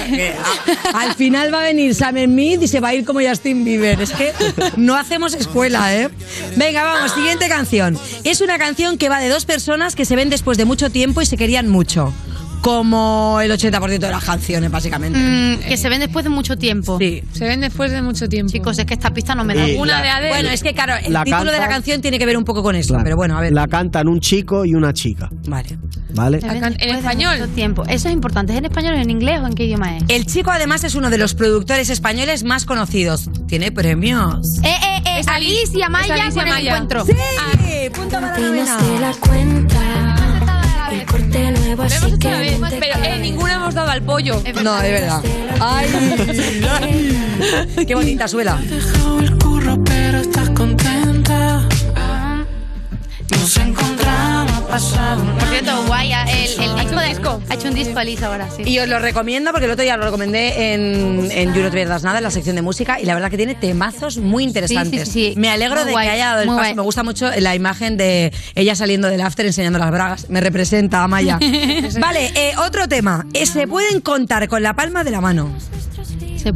al final va a venir Sam Smith y se va a ir como Justin Bieber. Es que no hacemos escuela, ¿eh? Venga, vamos, siguiente canción. Es una canción que va de dos personas que se ven después de mucho tiempo y se querían mucho. Como el 80% de las canciones, básicamente. Mm, que se ven después de mucho tiempo. Sí. Se ven después de mucho tiempo. Chicos, es que esta pista no me da. Una la- de Adele. Bueno, es que claro, el La título de la canción tiene que ver un poco con eso, Claro. pero bueno, a ver. La cantan un chico y una chica. Vale. ¿Vale? En de español. mucho tiempo. Eso es importante. ¿Es en español, en inglés o en qué idioma es? El chico además es uno de los productores españoles más conocidos. Tiene premios. Eh, eh, eh, Es Alicia Maya es Alicia con el Maya. encuentro. Sí, punto para la Dimos Lo hemos así hecho que una vez, vente pero en ninguna hemos dado al pollo. No, de verdad. Ay, qué bonita suela. Dejado el curro, pero estás contenta. Nos encontramos pasado. Por cierto, guay, el, el disco, de, ha hecho un disco Alice ahora, sí. Y os lo recomiendo porque el otro día lo recomendé en, en You No Te Pierdas Nada, en la sección de música, y la verdad que tiene temazos muy interesantes. Sí, sí, sí. Me alegro Muy de guay, que haya dado el paso. guay. Me gusta mucho la imagen de ella saliendo del after enseñando las bragas. Me representa, Amaya. vale, eh, otro tema. Eh, se pueden contar con la palma de la mano.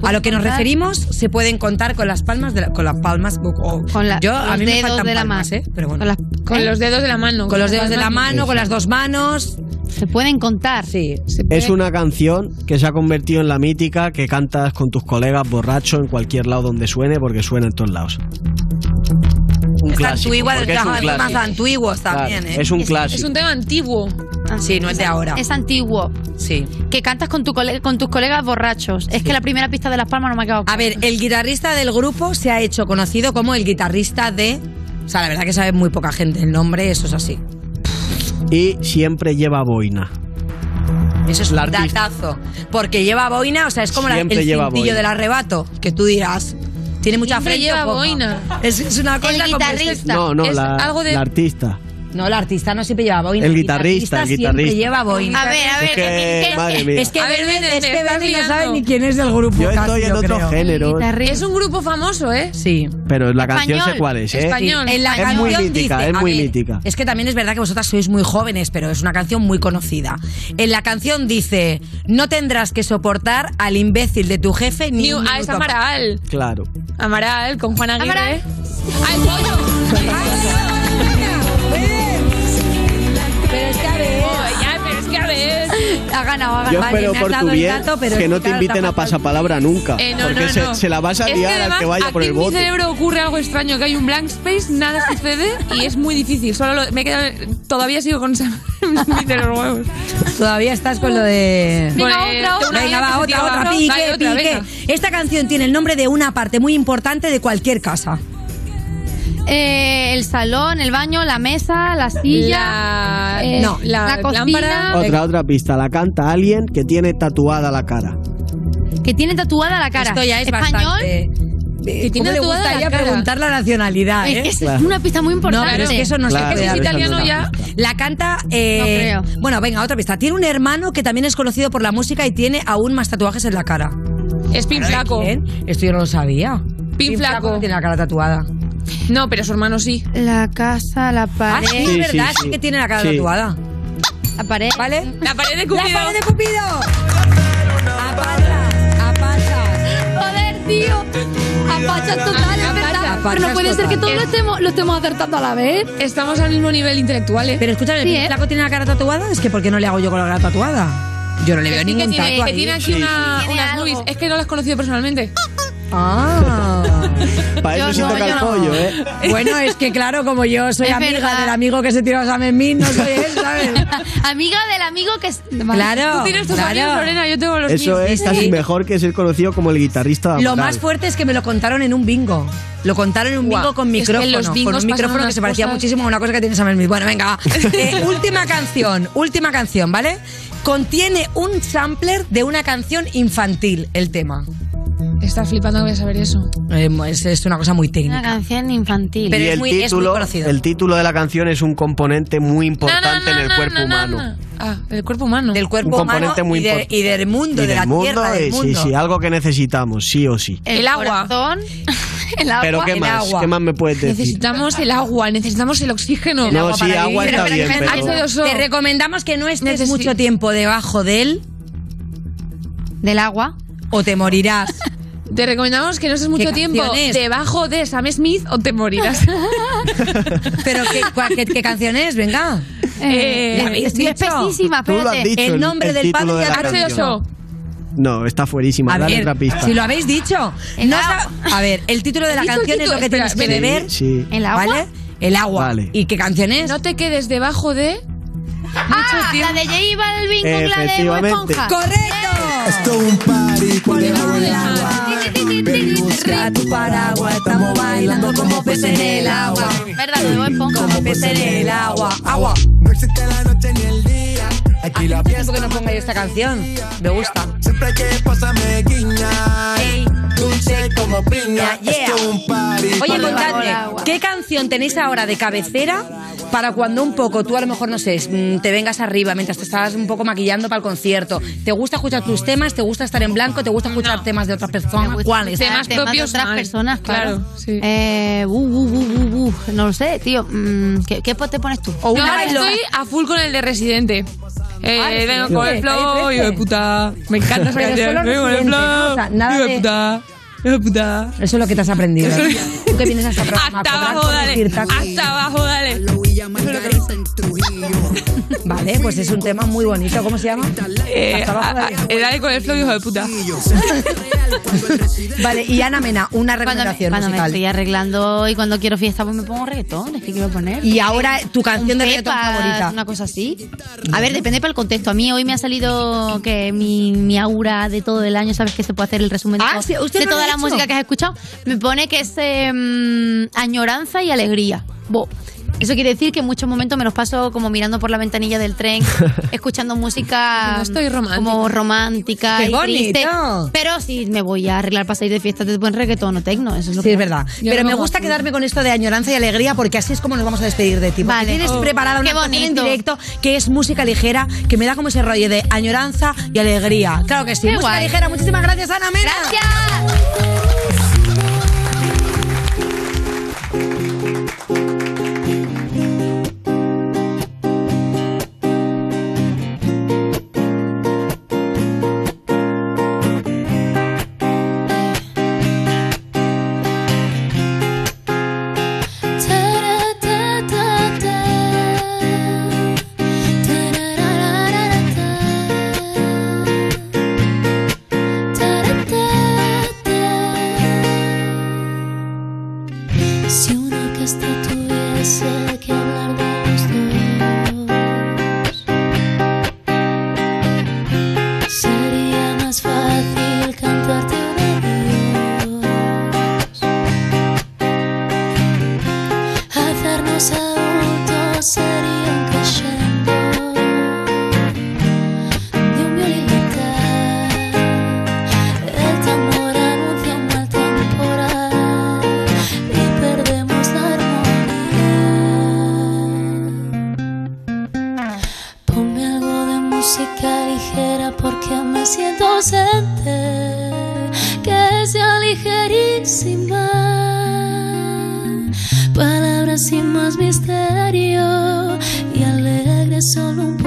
A lo que nos contar. referimos, se pueden contar con las palmas de la- con las palmas Con la- yo a mí me faltan de la palmas, mano. ¿eh? Pero bueno. Con las- Con ¿Eh? los dedos de la mano. Con los dedos de la mano, con las dos manos. Se pueden contar. Sí. Es una canción que se ha convertido en la mítica que cantas con tus colegas borracho en cualquier lado donde suene porque suena en todos lados. Un Es clásico. antigua, de es un los temas clásico. antiguos también, Claro, ¿eh? es un clásico. Es un tema antiguo. Sí, no es de ahora. Es antiguo. Sí. Que cantas con, tu cole- con tus colegas borrachos. Es que la primera pista de Las Palmas no me ha quedado A ver, el guitarrista del grupo se ha hecho conocido como el guitarrista de... O sea, la verdad que sabe muy poca gente el nombre, eso es así. Y siempre lleva boina. Eso es La un artista. datazo. Porque lleva boina, o sea, es como la- el lleva cintillo boina. del arrebato, que tú dirás. Tiene mucha frente. lleva boina. Es, es una cosa como- No, no, Es la, algo de- la artista. No, el artista no siempre lleva boina. El guitarrista, el siempre guitarrista. lleva boina. A ver, a ver. Es que, madre mía. Es que A ver, es que no sabe ni quién es del grupo. Yo casi, estoy en yo otro creo. género. Es un grupo famoso, ¿eh? Sí. Pero la canción Español. sé cuál es, ¿eh? Español. En la Es canción muy mítica, dice- es muy ver, mítica. Es que también es verdad que vosotras sois muy jóvenes, pero es una canción muy conocida. En la canción dice: No tendrás que soportar al imbécil de tu jefe ni Ni- un ah, es minuto más". Amaral. Claro. Amaral con Juan Aguirre. Amaral. ¡Ah, el pollo! Pero es que a ver. Ya, pero es que a ver. Ha ganado, ha Yo ganado. espero me has por dado tu el bien dato, pero que es no te claro, inviten te a pasapalabra nunca. Eh, no, porque no, se, no. se la vas a Es que liar al además, que vaya por aquí el en mi bote. cerebro ocurre algo extraño, que hay un blank space, nada sucede y es muy difícil. Solo lo- me quedo, todavía sigo con esa de los huevos. Todavía estás con lo de. Venga, Pues, otra, una Venga, va, otra, otra, pique, otra, pique. venga. Esta canción tiene el nombre de una parte muy importante de cualquier casa. Eh, el salón, el baño, la mesa, la silla. La- eh, no, la cocina. lámpara. Otra, otra pista. La canta alguien que tiene tatuada la cara. Que tiene tatuada la cara. Esto ya es Español. bastante. Que tiene ¿Cómo le tatuada gustaría la cara? preguntar la nacionalidad? Es ¿eh? que es Claro. una pista muy No, importante. pero es que eso no Claro, se que si puede es italiano ya. no La canta. eh, No creo. Bueno, venga, otra pista. Tiene un hermano que también es conocido por la música y tiene aún más tatuajes en la cara. Es Pin Flaco. ¿Quién? Esto yo no lo sabía. Pin Flaco. no tiene la cara tatuada. No, pero su hermano sí. La casa, la Ah, pared. sí, Sí, es verdad, sí, sí sí. que tiene la cara Sí. tatuada. La pared. ¿Vale? La pared de ¡La Cupido. pared de Cupido! ¡A patas! ¡A patas! Joder, tío. Apachas total, es verdad. Apachas Pero no puede ser que todos lo estemos, lo estemos acertando a la vez. Estamos al mismo nivel intelectual, ¿eh? Pero escúchame, Sí, ¿el ¿eh? flaco tiene la cara tatuada? Es que ¿por qué no le hago yo con la cara tatuada? Yo no le veo ningún tiene, tatu que tiene aquí Sí, una, sí. unas movies. Es que no lo has conocido personalmente. Ah. Para eso Yo sí no, toca el no. pollo, ¿eh? Bueno, es que claro, como yo soy Es amiga verdad. del amigo que se tiró a Sam Smith, no soy él, ¿sabes? Amiga del amigo que. Vale. Claro, Tú tienes tus claro. amigos, Lorena, yo tengo los Eso míos. es casi mejor que ser conocido como el guitarrista de Lo más fuerte es que me lo contaron en un bingo. Lo contaron en un bingo con es que micrófono. con un micrófono que se parecía cosas. muchísimo a una cosa que tiene Sam Smith. Bueno, venga, va. Eh, última canción, última canción, ¿vale? Contiene un sampler de una canción infantil, el tema. Estás flipando que voy a saber eso. Eh, es, es una cosa muy Una técnica. canción infantil. Pero y es el muy- es muy título, conocido. el título de la canción es un componente muy importante en el cuerpo humano. Ah, el cuerpo humano. Del Un cuerpo humano componente muy y, de- y del mundo, Y de del la mundo, tierra, del eh, mundo. Sí, sí, algo que necesitamos, sí o sí. El, El agua. corazón, el agua. Pero ¿qué el más? agua. ¿Qué más me puedes decir? Necesitamos el agua, necesitamos el oxígeno. No, agua sí, para agua vivir. está bien, Pero pero... H2O. Te recomendamos que no estés mucho tiempo debajo de él Del agua. o te morirás. Te recomendamos que no estés mucho ¿Qué tiempo es? debajo de Sam Smith o te morirás. Pero ¿qué, cua- qué, qué canción es? Venga. Eh, has espérate. dicho, El nombre del padre de la el canción. H2O. No, está fuerísima. A Dale ver, otra pista. si lo habéis dicho. No a ver, el título de la canción es lo que tienes que beber. Sí. ¿El agua? ¿Vale? El agua. Vale. ¿Y qué canción es? No te quedes debajo de. Ah, la de J Balvin con la de Bob. Esponja. ¡Correcto! Esto es un party por debajo del agua. Busca tu paraguas, estamos bailando como peces en el agua. Verdad, de Bob Esponja. Como peces en el agua. Agua. No existe la noche ni el día. Aquí la fiesta tiempo que no ponga yo esta canción. Me gusta. Siempre que pasa me guiña. Ey. Dulce como piña. Yeah. Esto es un party. Oye, contadme. ¿qué canción tenéis ahora de cabecera para cuando un poco tú a lo mejor, no sé, mm, te vengas arriba mientras te estás un poco maquillando para el concierto? ¿Te gusta escuchar tus temas? ¿Te gusta estar en blanco? ¿Te gusta escuchar temas de otras personas? ¿Cuáles? Temas de otras mal. personas, claro. Claro, sí. Eh, uh, uh, uh, uh, uh, no lo sé, tío. Mm, ¿qué, ¿Qué te pones tú? Yo ahora estoy a full con el de Residente. Eh, vengo sí. con el flow, ¿Calle hijo de 13? puta. Me encanta esa canción. ¿no? O hijo de de- puta. Puta. Eso es lo que te has aprendido. Tú que vienes a programa. Hasta abajo, dale. Hasta abajo, dale. Vale, pues es un tema muy bonito. ¿Cómo se llama? Eh, Hasta abajo, dale. a- eh, dale con el flow, hijo de puta. Vale, y Ana Mena, una Cuando, me- recomendación cuando me estoy arreglando y cuando quiero fiesta, pues me pongo reggaetón. Es que quiero poner. Y ahora, tu canción de reggaetón favorita. Una cosa así. A ver, depende para el contexto. A mí hoy me ha salido que mi, mi aura de todo el año, ¿sabes que se puede hacer el resumen de, Ah, todo- sí, ¿usted de no lo toda ha la música que has escuchado? Me pone que es eh, mm, añoranza y alegría. Bo. Eso quiere decir que en muchos momentos me los paso como mirando por la ventanilla del tren, escuchando música No estoy romántica. como romántica ¡Qué y triste. bonito! Pero si me voy a arreglar para salir de fiesta, te pones reggaetón o tecno. Eso es lo Sí, que es verdad. Yo Pero no me gusta quedarme con esto de añoranza y alegría porque así es como nos vamos a despedir de ti. Porque Vale. tienes Oh, preparada una qué actuación en bonito. directo que es música ligera, que me da como ese rollo de añoranza y alegría. Claro que sí. Qué música guay. ligera. Muchísimas gracias, Ana Mena. Gracias. Palabras sin más misterio y alegre solo un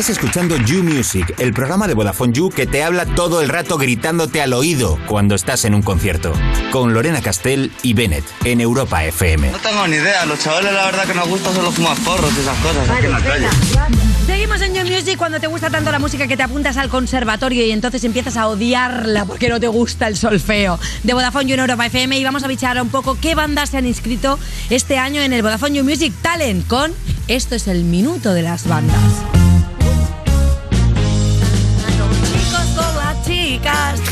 Estás escuchando You Music, el programa de Vodafone You que te habla todo el rato gritándote al oído cuando estás en un concierto. Con Lorena Castell y Bennett en Europa FM. No tengo ni idea, los chavales la verdad que nos gusta solo fumar porros y esas cosas aquí en la calle. Seguimos en New Music cuando te gusta tanto la música que te apuntas al conservatorio y entonces empiezas a odiarla porque no te gusta el solfeo. De Vodafone You en Europa FM y vamos a bichar un poco qué bandas se han inscrito este año en el Vodafone You Music Talent con Esto es el minuto de las bandas.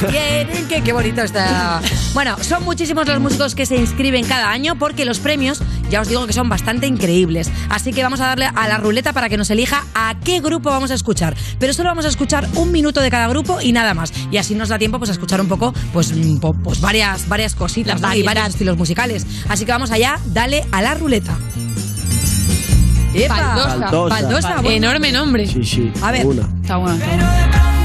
Quieren que qué bonito está. Bueno, son muchísimos los músicos que se inscriben cada año porque los premios, ya os digo que son bastante increíbles. Así que vamos a darle a la ruleta para que nos elija a qué grupo vamos a escuchar. Pero solo vamos a escuchar un minuto de cada grupo y nada más. Y así nos da tiempo pues a escuchar un poco pues, mm, pues varias varias cositas ¿no? y varios estilos musicales. Así que vamos allá, dale a la ruleta. ¡Epa! Baldosa. Baldosa. Baldosa, bueno. Enorme nombre. Sí, sí. A ver. Una. Está bueno. está bueno.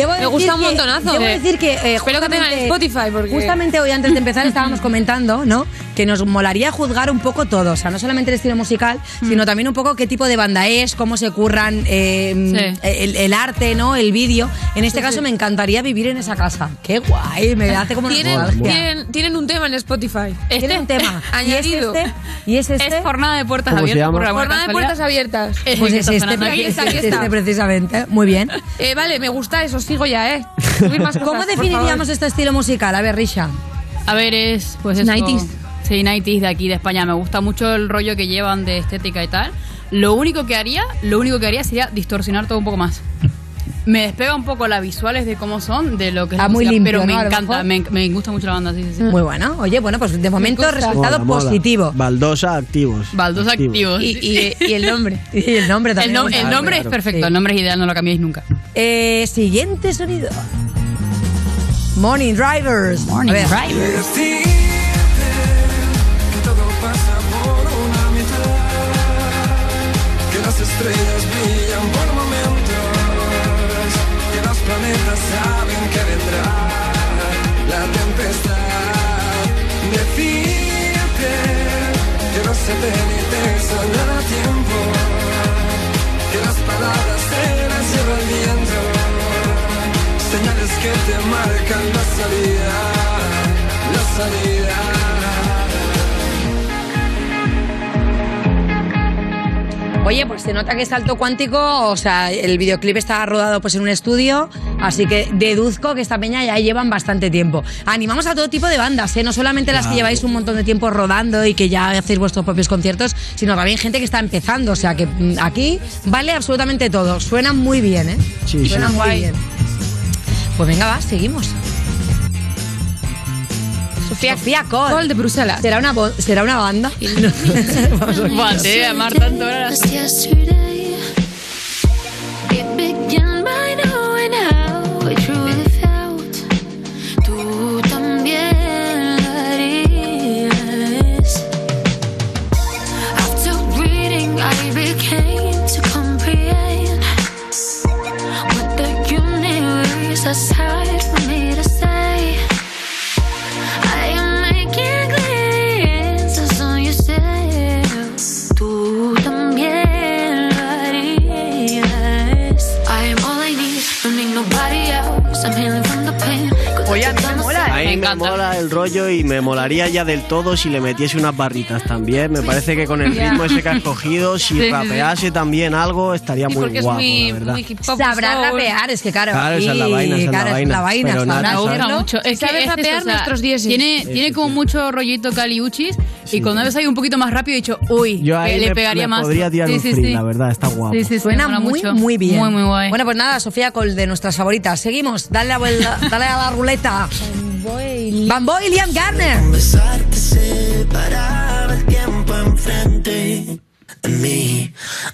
Debo Me gusta un que- montonazo. Debo decir que. eh, espero que tengan en Spotify, porque- Justamente hoy, antes de empezar, estábamos comentando, ¿no? Que nos molaría juzgar un poco todo. O sea, no solamente el estilo musical, Mm. sino también un poco qué tipo de banda es, cómo se curran eh, Sí. el, el arte, ¿no? El vídeo. En este Sí, caso, sí. me encantaría vivir en esa casa. ¡Qué guay! Me hace como una Tienen, nostalgia. tienen, tienen un tema en Spotify. Tienen un tema. ¿Y es añadido. este? ¿Y es este? Es jornada de puertas ¿Cómo se abiertas. por Jornada de puertas abiertas. Pues es este, Aquí está, aquí este, está. precisamente. Muy bien. Eh, vale, me gusta eso, sigo ya, ¿eh? Subir más ¿Cómo definiríamos este estilo musical? A ver, Risha. A ver, es pues eso. 90s. Sí, 90s de aquí de España. Me gusta mucho el rollo que llevan de estética y tal. Lo único que haría, lo único que haría sería distorsionar todo un poco más. Me despega un poco las visuales de cómo son, de lo que es Ah, la muy música, limpio, pero me encanta, me, me gusta mucho la banda, sí, sí, sí. Muy bueno. Oye, bueno, pues de momento resultado Mola, mola. positivo. Baldosa activos. Baldos activos. Y, y- y el nombre. Y el nombre El, también. no- el nombre claro. es perfecto, Sí. el nombre es ideal, no lo cambiéis nunca. Eh, siguiente sonido. Morning Drivers. Morning. Drivers. Decirte que todo pasa por una mitad, que las estrellas brillan por planetas saben que vendrá la tempestad. Decirte que no se penitencia nada tiempo, que las palabras se las lleva el viento. Señales que te marcan la salida, la salida. Oye, pues se nota que es salto cuántico, o sea, el videoclip está rodado pues en un estudio, así que deduzco que esta peña ya llevan bastante tiempo. Animamos a todo tipo de bandas, ¿eh? no solamente las que lleváis un montón de tiempo rodando y que ya hacéis vuestros propios conciertos, sino también gente que está empezando, o sea que mm, aquí vale absolutamente todo, suena muy bien, ¿eh? Sí, sí. Suena muy bien. Pues venga, va, seguimos. Sofía, Sofía Cole. Cole de Bruselas. ¿Será una, bo- ¿será una banda? Buah, te debe amar tanto ahora. Rollo y me molaría ya del todo si le metiese unas barritas también. Me parece que con el ritmo ese que has cogido, si Sí, sí, sí. rapease también algo, estaría Sí, muy guapo, es muy, la verdad. muy hip hop. Sabrá soul. rapear, es que claro. Claro, esa es la vaina, esa es la claro, vaina. vaina, Pero sabrá hacerlo. mucho. Es Sabe que es rapear eso, o sea, nuestros dieces. Tiene, tiene como sí. mucho rollito caliuchis y cuando ves ahí un poquito más rápido he dicho, uy, Yo ahí le me, pegaría me más. podría tirar Sí, un sí, free, sí. la verdad, está guapo. Sí, sí, sí, Suena muy, mucho. muy bien. Muy, muy guay. Bueno, pues nada, Sofía Col, de nuestras favoritas. Seguimos, dale, la vuelta, dale a la ruleta. Bambo y Liam Garner. el tiempo enfrente. en mí.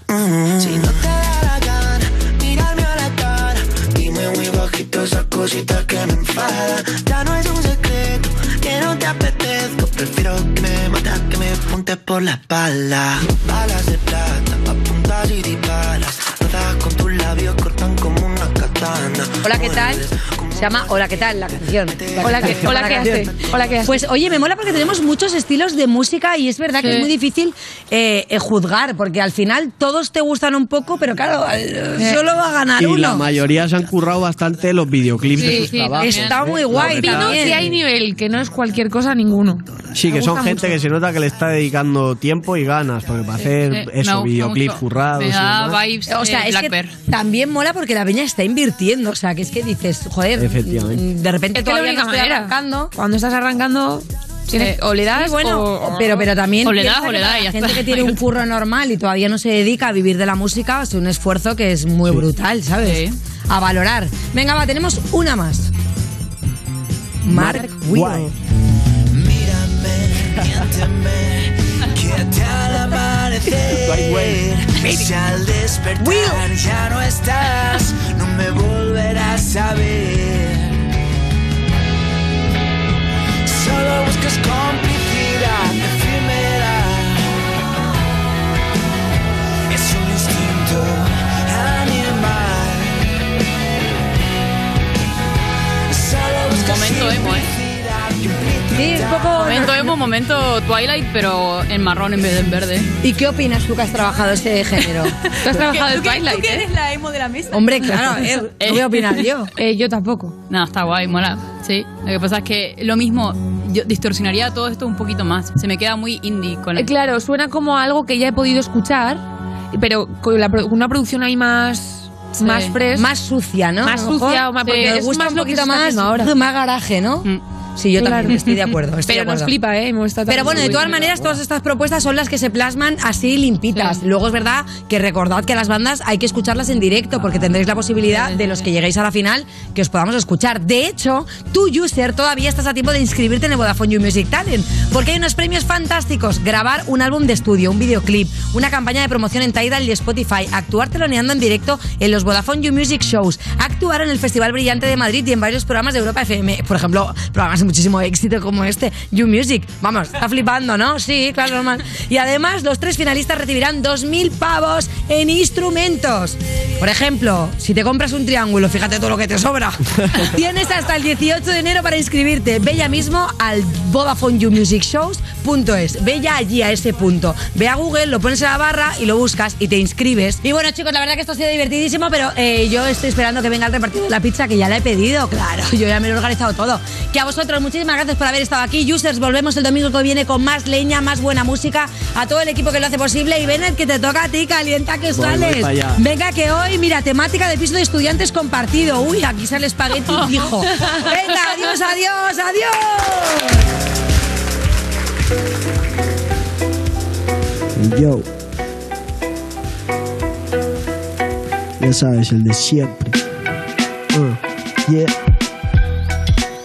Mm. Si no te da la gana, mirarme a la cara. Dime muy bajito esas cositas que me enfadan. Ya no es un secreto que no te apetezco. Prefiero que me matas que me apuntes por la espalda. Balas de plata, apuntas y disparas. Rodas con tus labios cortan como una katana. Hola, ¿qué tal? Se llama Hola, ¿qué tal? La canción. La Hola, ¿qué- canción, hola, la ¿qué hace? Hola, ¿qué hace? Pues oye, me mola porque tenemos muchos estilos de música y es verdad que Sí. es muy difícil eh, eh, juzgar, porque al final todos te gustan un poco, pero claro, eh, solo va a ganar Y uno. la mayoría se han currado bastante los videoclips de Sí, sus sí, trabajos. Está ¿eh? muy guay. Vino que hay nivel, que no es cualquier cosa ninguno. Sí, que son gente mucho. que se nota que le está dedicando tiempo y ganas, porque para hacer eso, videoclips currados. Me y da demás. vibes O sea, de es que también mola porque la peña está invirtiendo. O sea, que es que dices, joder, Efectivamente. de repente Es que la todavía no estoy manera. arrancando. Cuando estás arrancando, tienes- o le das Sí, bueno, o, pero, pero también O le das o le que das la gente está. que tiene un curro normal y todavía no se dedica a vivir de la música es un esfuerzo que es muy brutal, ¿sabes? A valorar. Venga, va, tenemos una más. Mark White. Que te al amanecer, si al despertar ya no estás, no me volverás a ver. Solo buscas complicidad efímera. Es un instinto animal. Solo buscas Momento emo, ¿eh? Sí, un poco. Momento emo, momento Twilight, pero en marrón en vez de en verde. ¿Y qué opinas tú que has trabajado este género? Tú has trabajado en ¿Tú que- Twilight, tú que ¿eh? eres la emo de la mesa? Hombre, claro, ver, ¿qué voy a opinar yo? Eh, yo tampoco. No, está guay, mola. Sí. Lo que pasa es que lo mismo, yo distorsionaría todo esto un poquito más. Se me queda muy indie con Eh, el. claro, suena como algo que ya he podido escuchar, pero con la una producción ahí más, más fresh. Más sucia, ¿no? Más sucia, o más, porque me es gusta más un lo que está más, ahora. más garaje, ¿no? Sí, yo Claro. también estoy de acuerdo. estoy de Pero nos acuerdo. flipa, ¿eh? Hemos Pero bueno, de todas maneras, todas estas propuestas son las que se plasman así limpitas. Luego es verdad que recordad que las bandas hay que escucharlas en directo porque tendréis la posibilidad de los que lleguéis a la final que os podamos escuchar. De hecho, tú, user, todavía estás a tiempo de inscribirte en el Vodafone You Music Talent porque hay unos premios fantásticos. Grabar un álbum de estudio, un videoclip, una campaña de promoción en Tidal y Spotify, actuar teloneando en directo en los Vodafone You Music Shows, actuar en el Festival Brillante de Madrid y en varios programas de Europa FM. Por ejemplo, programas de muchísimo éxito como este, You Music. Vamos, está flipando, ¿no? Sí, claro, normal. Y además, los tres finalistas recibirán 2.000 pavos en instrumentos. Por ejemplo, si te compras un triángulo, fíjate todo lo que te sobra. Tienes hasta el 18 de enero para inscribirte. Ve ya mismo al VodafoneYouMusicShows.es. Ve ya allí a ese punto. Ve a Google, lo pones en la barra y lo buscas y te inscribes. Y bueno, chicos, la verdad que esto ha sido divertidísimo, pero eh, yo estoy esperando que venga el repartido de la pizza, que ya la he pedido, claro. Yo ya me lo he organizado todo. Que a vosotros, muchísimas gracias por haber estado aquí. Users, volvemos el domingo que viene con más leña, más buena música. A todo el equipo que lo hace posible. Y Bennett, que te toca a ti, calienta que Voy, voy sales. Venga, que hoy, mira, temática de piso de estudiantes compartido. Uy, aquí sale espagueti fijo. Venga, adiós, adiós, adiós. Yo. Ya sabes, el de siempre. Uh, yeah.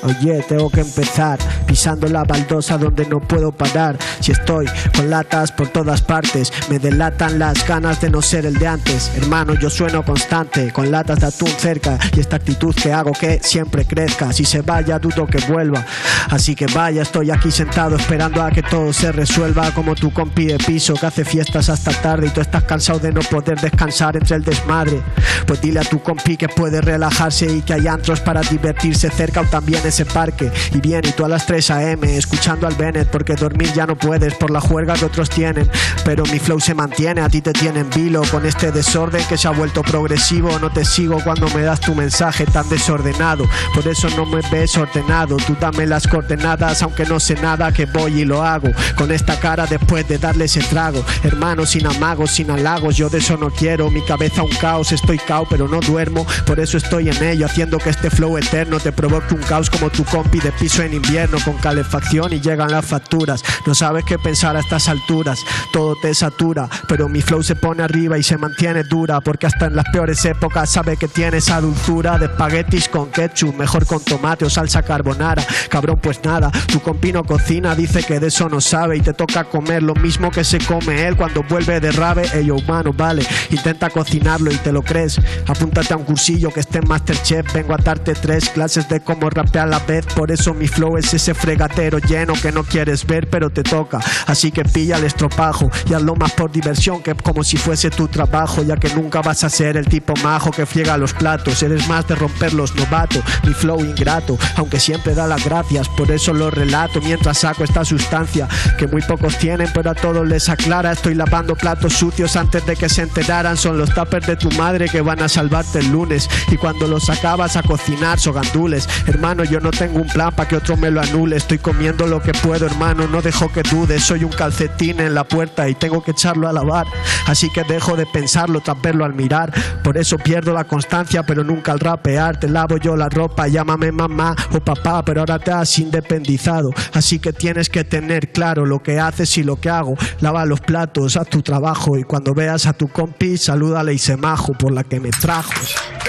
Oye, tengo que empezar pisando la baldosa donde no puedo parar. Si estoy con latas por todas partes, me delatan las ganas de no ser el de antes. Hermano, yo sueno constante, con latas de atún cerca y esta actitud que hago que siempre crezca. Si se vaya, dudo que vuelva. Así que vaya, estoy aquí sentado esperando a que todo se resuelva como tu compi de piso que hace fiestas hasta tarde y tú estás cansado de no poder descansar entre el desmadre. Pues dile a tu compi que puede relajarse y que hay antros para divertirse cerca o también ese parque. Y bien, y tú a las 3 a.m. escuchando al Bennett porque dormir ya no puedes por la juerga que otros tienen. Pero mi flow se mantiene, a ti te tienen vilo con este desorden que se ha vuelto progresivo. No te sigo cuando me das tu mensaje tan desordenado. Por eso no me ves ordenado. Tú dame las coordenadas, aunque no sé nada que voy y lo hago. Con esta cara después de darle ese trago. Hermano, sin amagos, sin halagos, yo de eso no quiero. Mi cabeza un caos, estoy cao, pero no duermo. Por eso estoy en ello, haciendo que este flow eterno te provoque un caos como tu compi de piso en invierno. Con calefacción y llegan las facturas. No sabes qué pensar a estas alturas, todo te satura, pero mi flow se pone arriba y se mantiene dura, porque hasta en las peores épocas sabe que tiene esa dulzura de espaguetis con ketchup, mejor con tomate o salsa carbonara. Cabrón, pues nada, tu compino cocina, dice que de eso no sabe y te toca comer lo mismo que se come él cuando vuelve de rave. Ello humano, vale, intenta cocinarlo y te lo crees. Apúntate a un cursillo que esté en Masterchef, vengo a darte tres clases de cómo rapear la vez, por eso mi flow es ese fregatero lleno que no quieres ver, pero te toca. Así que pilla el estropajo y hazlo más por diversión que como si fuese tu trabajo, ya que nunca vas a ser el tipo majo que friega los platos. Eres más de romper los novatos, mi flow ingrato, aunque siempre da las gracias, por eso lo relato mientras saco esta sustancia que muy pocos tienen, pero a todos les aclara. Estoy lavando platos sucios antes de que se enteraran. Son los tuppers de tu madre que van a salvarte el lunes. Y cuando los acabas a cocinar, son gandules. Hermano, yo no tengo un plan para que otro me lo anule. Estoy comiendo lo que puedo, hermano. No dejo que dudes. Soy un calcetín en la puerta y tengo que echarlo a lavar. Así que dejo de pensarlo tras verlo al mirar. Por eso pierdo la constancia, pero nunca al rapear. Te lavo yo la ropa, llámame mamá o papá, pero ahora te has independizado. Así que tienes que tener claro lo que haces y lo que hago. Lava los platos, haz tu trabajo y cuando veas a tu compi, salúdale y se majo por la que me trajo.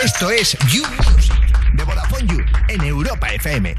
Esto es You de Vodafone You en Europa FM.